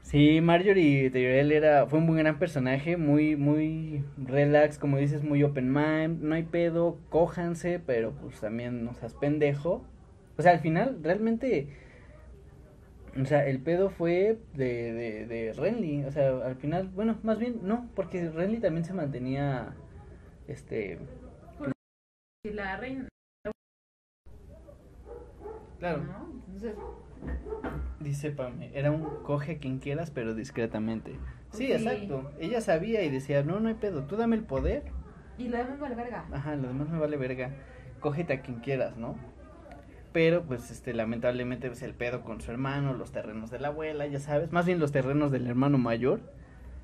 Sí, Marjorie Tyrell era, fue un muy gran personaje, muy, muy relax, como dices, muy open mind, no hay pedo, cójanse, pero pues también no seas pendejo. O sea, al final, realmente, o sea, el pedo fue de, de, de Renly, o sea, al final, bueno, más bien no, porque Renly también se mantenía, este, la reina. Claro. ¿no? Entonces, Dice Pame, era un coge quien quieras, pero discretamente. Sí, Sí. exacto. Ella sabía y decía, no, no hay pedo, tú dame el poder. y lo demás vale verga. Ajá, lo demás me vale verga. Cógete a quien quieras, ¿no? Pero, pues, este, lamentablemente, pues, el pedo con su hermano, los terrenos de la abuela, ya sabes. Más bien los terrenos del hermano mayor.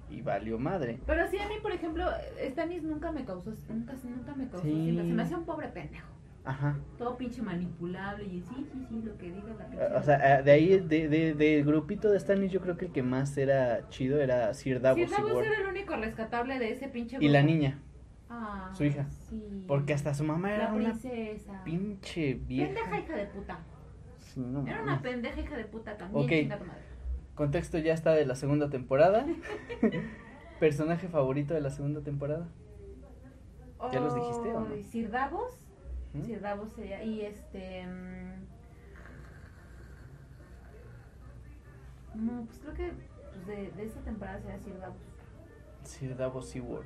Y valió madre. Pero sí, a mí, por ejemplo, Stanis nunca me causó, nunca, nunca me causó Sí. Se me hacía un pobre pendejo. Ajá. Todo pinche manipulable y sí, sí, sí, lo que diga la pinche. O sea, ah, de ahí, de, de, del grupito de Stannis, yo creo que el que más era chido era Sir Davos Sí, Davos era el único rescatable de ese pinche Y la niña, Ah, su hija. Sí. porque hasta su mamá era La una pinche vieja. Pendeja hija de puta. Sí, no Era una pendeja hija de puta también. Madre. Contexto ya está de la segunda temporada. <laughs> Personaje favorito de la segunda temporada. ¿Ya los dijiste o no? Sir Davos. ¿Mm? Sir Davos sería. Y este. mm, No, pues creo que pues de, de esta temporada sería Sir Davos. Sir Davos Seaworth.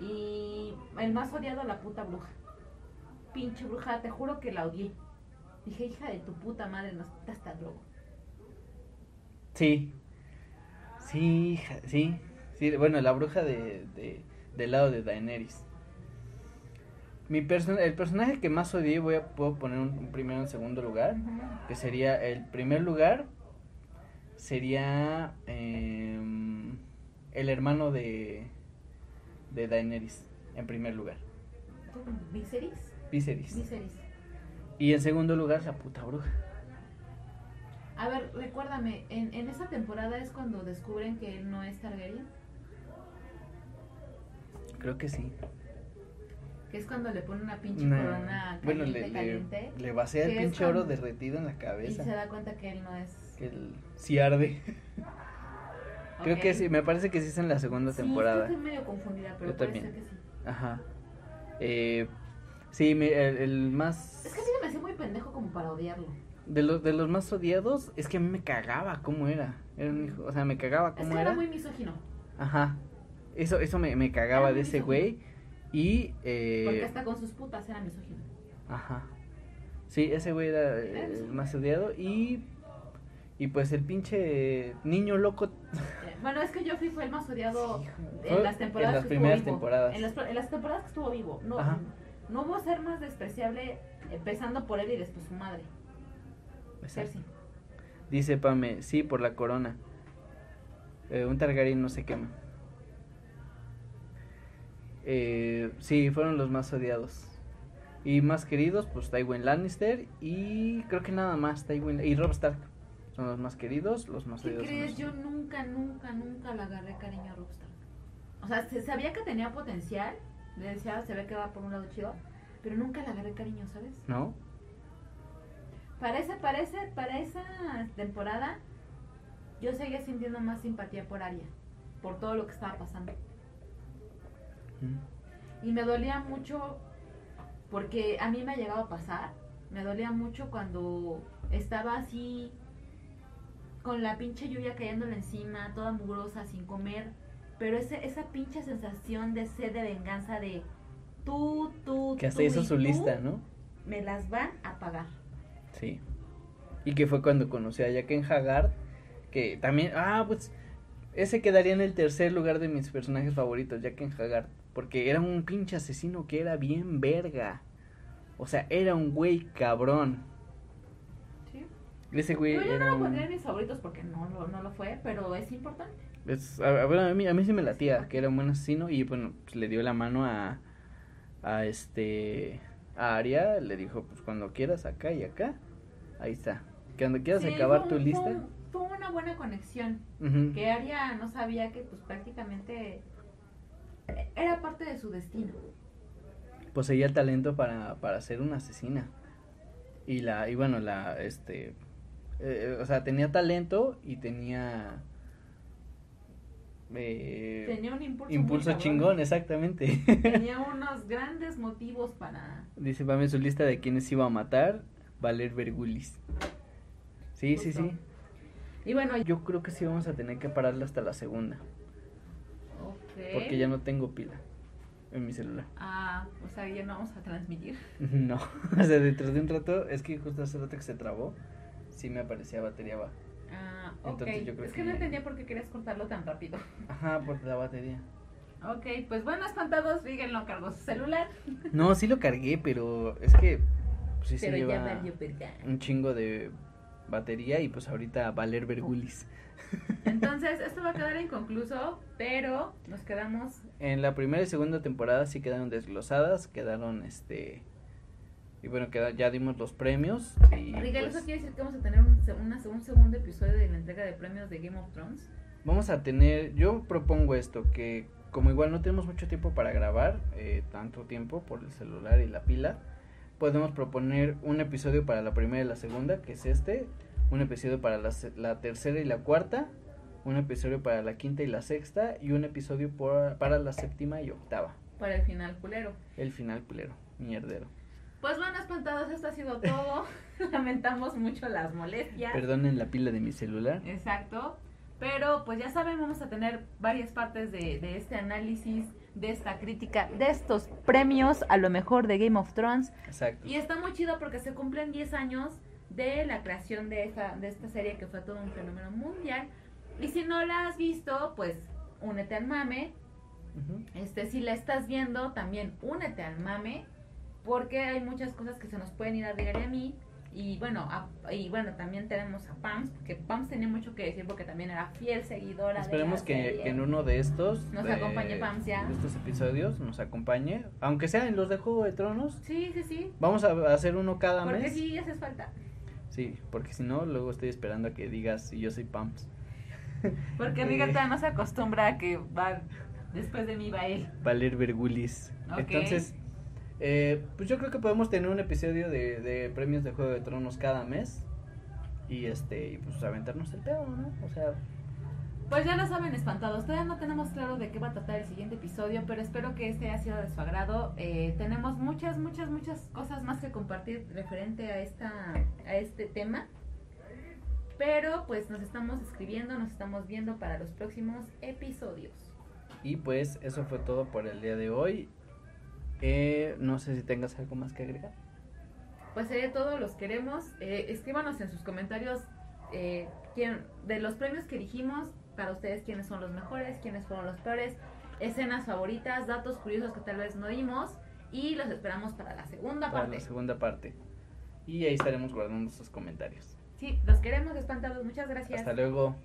Y el más odiado, la puta bruja. Pinche bruja, te juro que la odié. Dije, hija de tu puta madre, nos hasta luego. Sí. Sí, hija, sí. Sí, bueno, la bruja de, de, del lado de Daenerys. Mi person el personaje que más odié voy a puedo poner un, un primero en segundo lugar. Que sería el primer lugar. Sería em, el hermano de, de Daenerys. En primer lugar. ¿Tú, ¿Viserys? Viserys. Viserys. Y en segundo lugar, la puta bruja. A ver, recuérdame, en, en esa temporada es cuando descubren que él no es Targaryen. Creo que sí. Que es cuando le pone una pinche No. corona caliente, Bueno, le, le, caliente. le vacía el pinche oro derretido en la Y cabeza. se da cuenta que él no es. Que el, sí arde. <laughs> Creo que sí, me parece que sí es en la segunda Sí, temporada. estoy medio confundida, pero Yo también. que sí. Ajá. Eh, sí, el, el más... Es que se me hacía muy pendejo como para odiarlo. De los, de los más odiados, es que a mí me cagaba cómo era. Era un hijo, o sea, me cagaba Es cómo que era. era muy misógino. Ajá. Eso, eso me, me cagaba Era de ese güey. Y... Porque Eh, hasta con sus putas era misógino. Ajá. Sí, ese güey era eh, Era el misógino. más odiado. Y... Y pues el pinche niño loco Eh, Bueno, es que Joffrey fue el más odiado en las temporadas en las que primeras estuvo vivo. temporadas. En las, en las temporadas que estuvo vivo. No, Ajá. no hubo ser más despreciable empezando por él y después su madre. Cersei. Dice Pame, sí, por la corona. Eh, un Targaryen no se quema. Eh, sí, fueron los más odiados. Y más queridos, pues Tywin Lannister y creo que nada más, Tywin y Robb Stark. Son los más queridos, los más ¿Qué odiados. son crees? Yo nunca, nunca, nunca le agarré cariño a Rockstar. O sea, se sabía que tenía potencial. Le decía, se ve que va por un lado chido. Pero nunca le agarré cariño, ¿sabes? ¿No? Parece, parece, para esa temporada, yo seguía sintiendo más simpatía por Arya. Por todo lo que estaba pasando. Mm. Y me dolía mucho porque a mí me ha llegado a pasar. Me dolía mucho cuando estaba así con la pinche lluvia cayéndole encima, toda mugrosa, sin comer. Pero ese, esa pinche sensación de sed de venganza de tú, tú, Que hasta tú hizo y su tú, lista, ¿no? Me las van a pagar. Sí. Y que fue cuando conocí a Jaqen Haggard, que también, ah, pues ese quedaría en el tercer lugar de mis personajes favoritos, Jaqen Haggard, porque era un pinche asesino que era bien verga. O sea, era un güey cabrón. Ese güey Yo, yo no era lo un- pondría en mis favoritos porque no, lo- no lo fue, pero es importante. es- a, a- mí, a mí sí me latía, que era un buen asesino y bueno, pues le dio la mano a, a este, a Aria, le dijo, pues cuando quieras acá y acá, ahí está. Cuando quieras Sí, acabar fue tu lista. Fue, fue una buena conexión. ujú. que Arya no sabía que pues prácticamente era parte de su destino. poseía el talento para, para ser una asesina. Y la, y bueno, la, este, eh, o sea, tenía talento y tenía eh, Tenía un impulso, impulso chingón, exactamente. Tenía <laughs> unos grandes motivos para Dice, Pame, su lista de quienes iba a matar, Valer Vergulis. Sí, sí, Justo. sí. y bueno, Yo creo que sí vamos a tener que pararla hasta la segunda, ok. porque ya no tengo pila. en mi celular. Ah, o sea, ya no vamos a transmitir. <laughs> No, <laughs> o sea, dentro de un rato, es que justo hace rato que se trabó, sí me aparecía batería baja. Ah, ok. Entonces, yo creo es que, que- no entendía por qué querías cortarlo tan rápido. Ajá, por la batería. Ok, pues bueno, espantados, no cargó su celular. No, sí lo cargué, pero es que pues, sí se pero ya lleva valió un chingo de batería y pues ahorita Valer Vergulis. Entonces, esto va a quedar inconcluso, pero nos quedamos. En la primera y segunda temporada sí quedaron desglosadas, quedaron este y bueno, queda, ya dimos los premios y pues, ¿eso quiere decir que vamos a tener un, se- una- un segundo episodio de la entrega de premios de Game of Thrones? vamos a tener, yo propongo esto, que como igual no tenemos mucho tiempo para grabar, eh, tanto tiempo por el celular y la pila, podemos proponer un episodio para la primera y la segunda, que es este, un episodio para la, tercera y la cuarta, un episodio para la quinta y la sexta y un episodio por- para la séptima y octava. Para el final culero. El final culero, mierdero. Pues bueno, espantados, esto ha sido todo. <laughs> Lamentamos mucho las molestias. Perdonen la pila de mi celular. Exacto. Pero pues ya saben, vamos a tener varias partes de, de este análisis, de esta crítica, de estos premios a lo mejor de Game of Thrones. Exacto. Y está muy chido porque se cumplen 10 años de la creación de esta, de esta serie que fue todo un fenómeno mundial. Y si no la has visto, pues únete al mame. Este, si la estás viendo, también únete al mame. Porque hay muchas cosas que se nos pueden ir a regar a mí. Y bueno, a- y bueno, también tenemos a Pams, porque Pams tenía mucho que decir porque también era fiel seguidora Esperemos de la que, serie. que en uno de estos Nos de- acompañe Pams ya. de estos episodios nos acompañe, aunque sea en los de Juego de Tronos. Sí, sí, sí. Vamos a hacer uno cada Porque mes. sí, hace falta. Sí, porque si no, luego estoy esperando a que digas y yo soy Pams. <laughs> Porque Eh. Miguel no se acostumbra a que va después de mí va él. Valer Vergulis. Ok. Entonces, eh, pues yo creo que podemos tener un episodio de, de premios de Juego de Tronos cada mes. Y este, y pues aventarnos el pedo, ¿no? O sea, Pues ya lo saben, espantados. Todavía no tenemos claro de qué va a tratar el siguiente episodio, pero espero que este haya sido de su agrado. Eh, tenemos muchas, muchas, muchas cosas más que compartir referente a esta, a este tema. Pero pues nos estamos escribiendo, nos estamos viendo para los próximos episodios. y pues eso fue todo por el día de hoy. Eh, no sé si tengas algo más que agregar. Pues sería todo, los queremos. Eh, escríbanos en sus comentarios eh, quién, de los premios que dijimos, para ustedes quiénes son los mejores, quiénes fueron los peores, escenas favoritas, datos curiosos que tal vez no dimos y los esperamos para la segunda Para parte. la segunda parte. Y ahí estaremos guardando sus comentarios. Sí, los queremos espantados. Muchas gracias. Hasta luego.